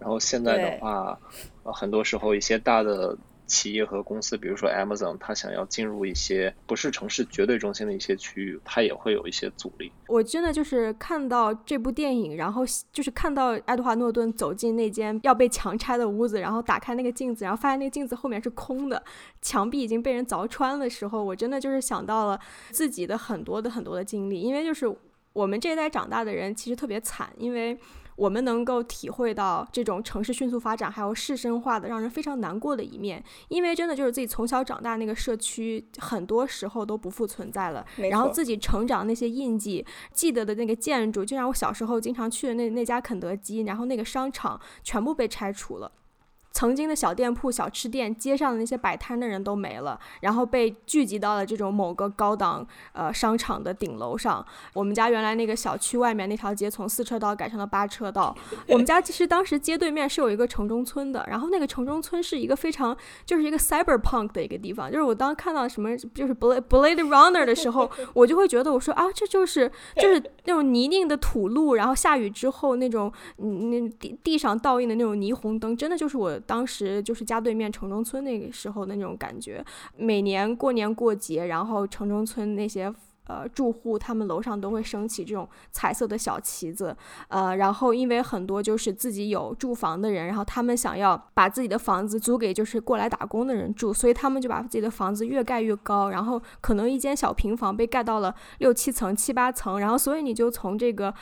然后现在的话，呃，很多时候一些大的企业和公司，比如说 Amazon，它想要进入一些不是城市绝对中心的一些区域，它也会有一些阻力。我真的就是看到这部电影，然后就是看到爱德华诺顿走进那间要被强拆的屋子，然后打开那个镜子，然后发现那个镜子后面是空的，墙壁已经被人凿穿的时候，我真的就是想到了自己的很多的很多的经历，因为就是我们这一代长大的人其实特别惨，因为。我们能够体会到这种城市迅速发展，还有市深化的让人非常难过的一面，因为真的就是自己从小长大那个社区，很多时候都不复存在了。然后自己成长那些印记、记得的那个建筑，就像我小时候经常去的那那家肯德基，然后那个商场全部被拆除了。曾经的小店铺、小吃店，街上的那些摆摊的人都没了，然后被聚集到了这种某个高档呃商场的顶楼上。我们家原来那个小区外面那条街从四车道改成了八车道。我们家其实当时街对面是有一个城中村的，然后那个城中村是一个非常就是一个 cyberpunk 的一个地方。就是我当看到什么就是 blade blade runner 的时候，我就会觉得我说啊，这就是就是那种泥泞的土路，然后下雨之后那种那地地上倒映的那种霓虹灯，真的就是我。当时就是家对面城中村那个时候的那种感觉，每年过年过节，然后城中村那些。呃，住户他们楼上都会升起这种彩色的小旗子，呃，然后因为很多就是自己有住房的人，然后他们想要把自己的房子租给就是过来打工的人住，所以他们就把自己的房子越盖越高，然后可能一间小平房被盖到了六七层、七八层，然后所以你就从这个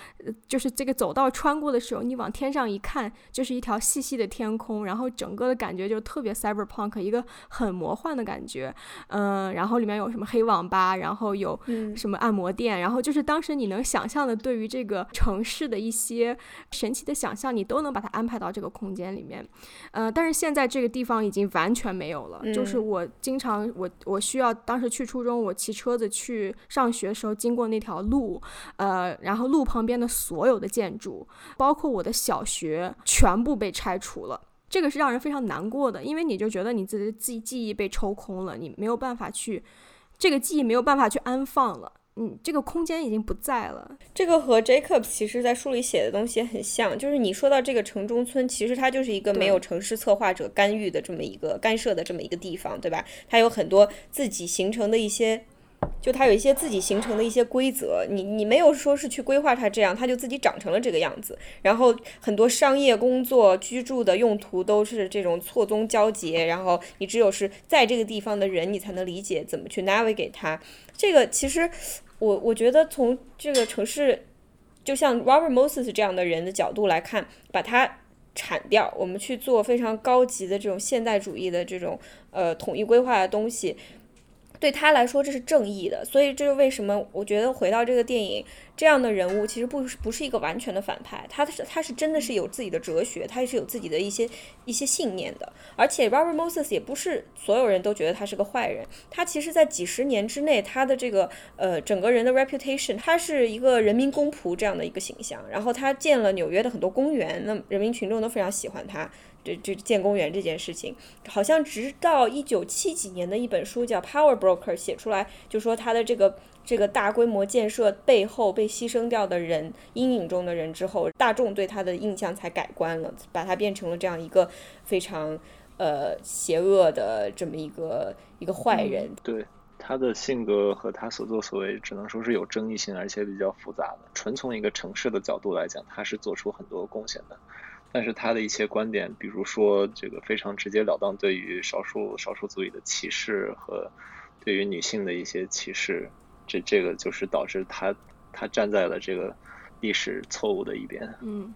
就是这个走道穿过的时候，你往天上一看，就是一条细细的天空，然后整个的感觉就特别 cyberpunk，一个很魔幻的感觉，嗯，然后里面有什么黑网吧，然后有。什么按摩店，然后就是当时你能想象的，对于这个城市的一些神奇的想象，你都能把它安排到这个空间里面。呃，但是现在这个地方已经完全没有了。就是我经常我我需要当时去初中，我骑车子去上学的时候经过那条路，呃，然后路旁边的所有的建筑，包括我的小学，全部被拆除了。这个是让人非常难过的，因为你就觉得你自己的记记忆被抽空了，你没有办法去。这个记忆没有办法去安放了，嗯，这个空间已经不在了。这个和 Jacob 其实在书里写的东西也很像，就是你说到这个城中村，其实它就是一个没有城市策划者干预的这么一个干涉的这么一个地方，对吧？它有很多自己形成的一些。就它有一些自己形成的一些规则，你你没有说是去规划它这样，它就自己长成了这个样子。然后很多商业工作、居住的用途都是这种错综交结，然后你只有是在这个地方的人，你才能理解怎么去 navigate 它。这个其实我我觉得从这个城市，就像 Robert Moses 这样的人的角度来看，把它铲掉，我们去做非常高级的这种现代主义的这种呃统一规划的东西。对他来说，这是正义的，所以这是为什么我觉得回到这个电影，这样的人物其实不是不是一个完全的反派，他是他是真的是有自己的哲学，他也是有自己的一些一些信念的。而且 Robert Moses 也不是所有人都觉得他是个坏人，他其实在几十年之内，他的这个呃整个人的 reputation，他是一个人民公仆这样的一个形象。然后他建了纽约的很多公园，那人民群众都非常喜欢他。这这建公园这件事情，好像直到一九七几年的一本书叫《Power Broker》写出来，就说他的这个这个大规模建设背后被牺牲掉的人，阴影中的人之后，大众对他的印象才改观了，把他变成了这样一个非常呃邪恶的这么一个一个坏人。对他的性格和他所作所为，只能说是有争议性，而且比较复杂的。纯从一个城市的角度来讲，他是做出很多贡献的。但是他的一些观点，比如说这个非常直截了当对于少数少数族裔的歧视和对于女性的一些歧视，这这个就是导致他他站在了这个历史错误的一边。嗯，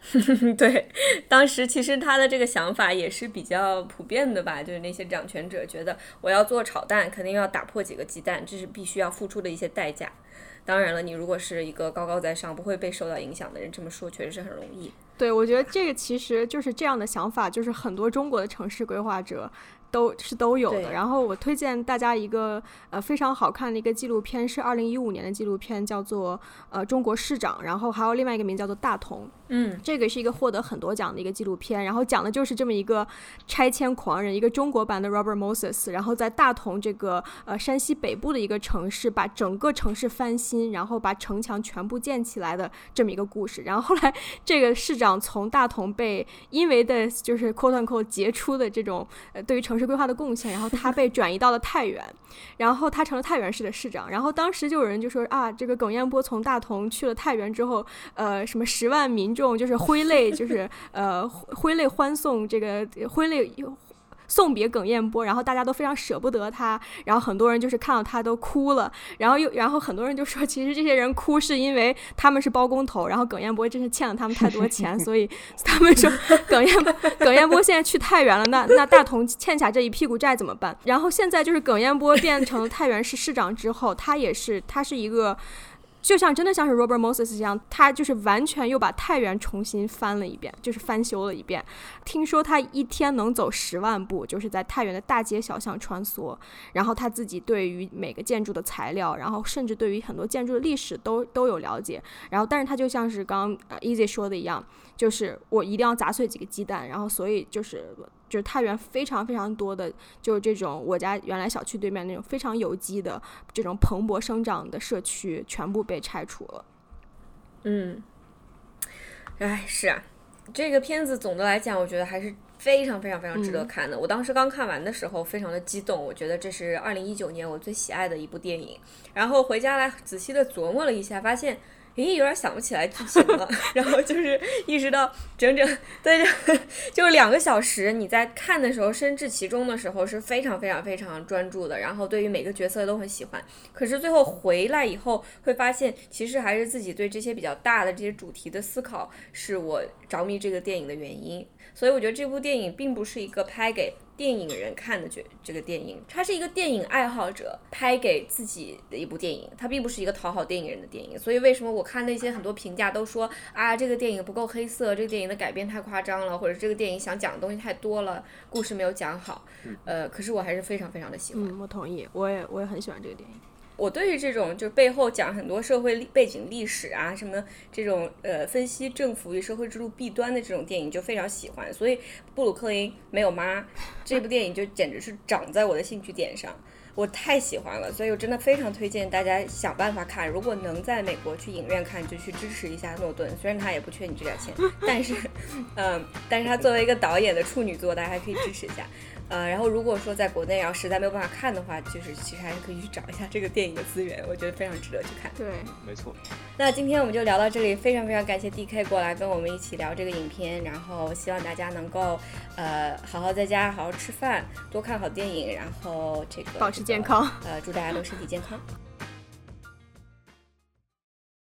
对，当时其实他的这个想法也是比较普遍的吧，就是那些掌权者觉得我要做炒蛋，肯定要打破几个鸡蛋，这是必须要付出的一些代价。当然了，你如果是一个高高在上、不会被受到影响的人，这么说确实是很容易。对，我觉得这个其实就是这样的想法，就是很多中国的城市规划者。都是都有的。然后我推荐大家一个呃非常好看的一个纪录片，是二零一五年的纪录片，叫做呃中国市长。然后还有另外一个名叫做大同。嗯，这个是一个获得很多奖的一个纪录片。然后讲的就是这么一个拆迁狂人，一个中国版的 Robert Moses。然后在大同这个呃山西北部的一个城市，把整个城市翻新，然后把城墙全部建起来的这么一个故事。然后后来这个市长从大同被因为的就是 quote unquote 杰出的这种呃对于城市。规划的贡献，然后他被转移到了太原，然后他成了太原市的市长。然后当时就有人就说啊，这个耿彦波从大同去了太原之后，呃，什么十万民众就是挥泪，就是呃挥泪欢送这个挥泪。送别耿彦波，然后大家都非常舍不得他，然后很多人就是看到他都哭了，然后又然后很多人就说，其实这些人哭是因为他们是包工头，然后耿彦波真是欠了他们太多钱，所以 他们说耿彦耿彦波现在去太原了，那那大同欠下这一屁股债怎么办？然后现在就是耿彦波变成太原市市长之后，他也是他是一个。就像真的像是 Robert Moses 一样，他就是完全又把太原重新翻了一遍，就是翻修了一遍。听说他一天能走十万步，就是在太原的大街小巷穿梭。然后他自己对于每个建筑的材料，然后甚至对于很多建筑的历史都都有了解。然后，但是他就像是刚刚 Easy 说的一样，就是我一定要砸碎几个鸡蛋。然后，所以就是。就是太原非常非常多的，就是这种我家原来小区对面那种非常有机的这种蓬勃生长的社区，全部被拆除了。嗯，哎，是啊，这个片子总的来讲，我觉得还是非常非常非常值得看的。我当时刚看完的时候，非常的激动，我觉得这是二零一九年我最喜爱的一部电影。然后回家来仔细的琢磨了一下，发现。诶，有点想不起来剧情了，然后就是一直到整整对，就两个小时，你在看的时候，身至其中的时候是非常非常非常专注的，然后对于每个角色都很喜欢。可是最后回来以后，会发现其实还是自己对这些比较大的这些主题的思考，是我着迷这个电影的原因。所以我觉得这部电影并不是一个拍给。电影人看的这这个电影，它是一个电影爱好者拍给自己的一部电影，它并不是一个讨好电影人的电影。所以为什么我看那些很多评价都说啊，这个电影不够黑色，这个电影的改编太夸张了，或者这个电影想讲的东西太多了，故事没有讲好。呃，可是我还是非常非常的喜欢。我同意，我也我也很喜欢这个电影。我对于这种就背后讲很多社会背景历史啊，什么这种呃分析政府与社会制度弊端的这种电影就非常喜欢，所以布鲁克林没有妈这部电影就简直是长在我的兴趣点上。我太喜欢了，所以我真的非常推荐大家想办法看。如果能在美国去影院看，就去支持一下诺顿。虽然他也不缺你这点钱，但是，嗯，但是他作为一个导演的处女作，大家还可以支持一下。呃，然后如果说在国内要实在没有办法看的话，就是其实还是可以去找一下这个电影的资源，我觉得非常值得去看。对，没错。那今天我们就聊到这里，非常非常感谢 D K 过来跟我们一起聊这个影片，然后希望大家能够呃好好在家好好吃饭，多看好电影，然后这个保持健康。呃，祝大家都身体健康。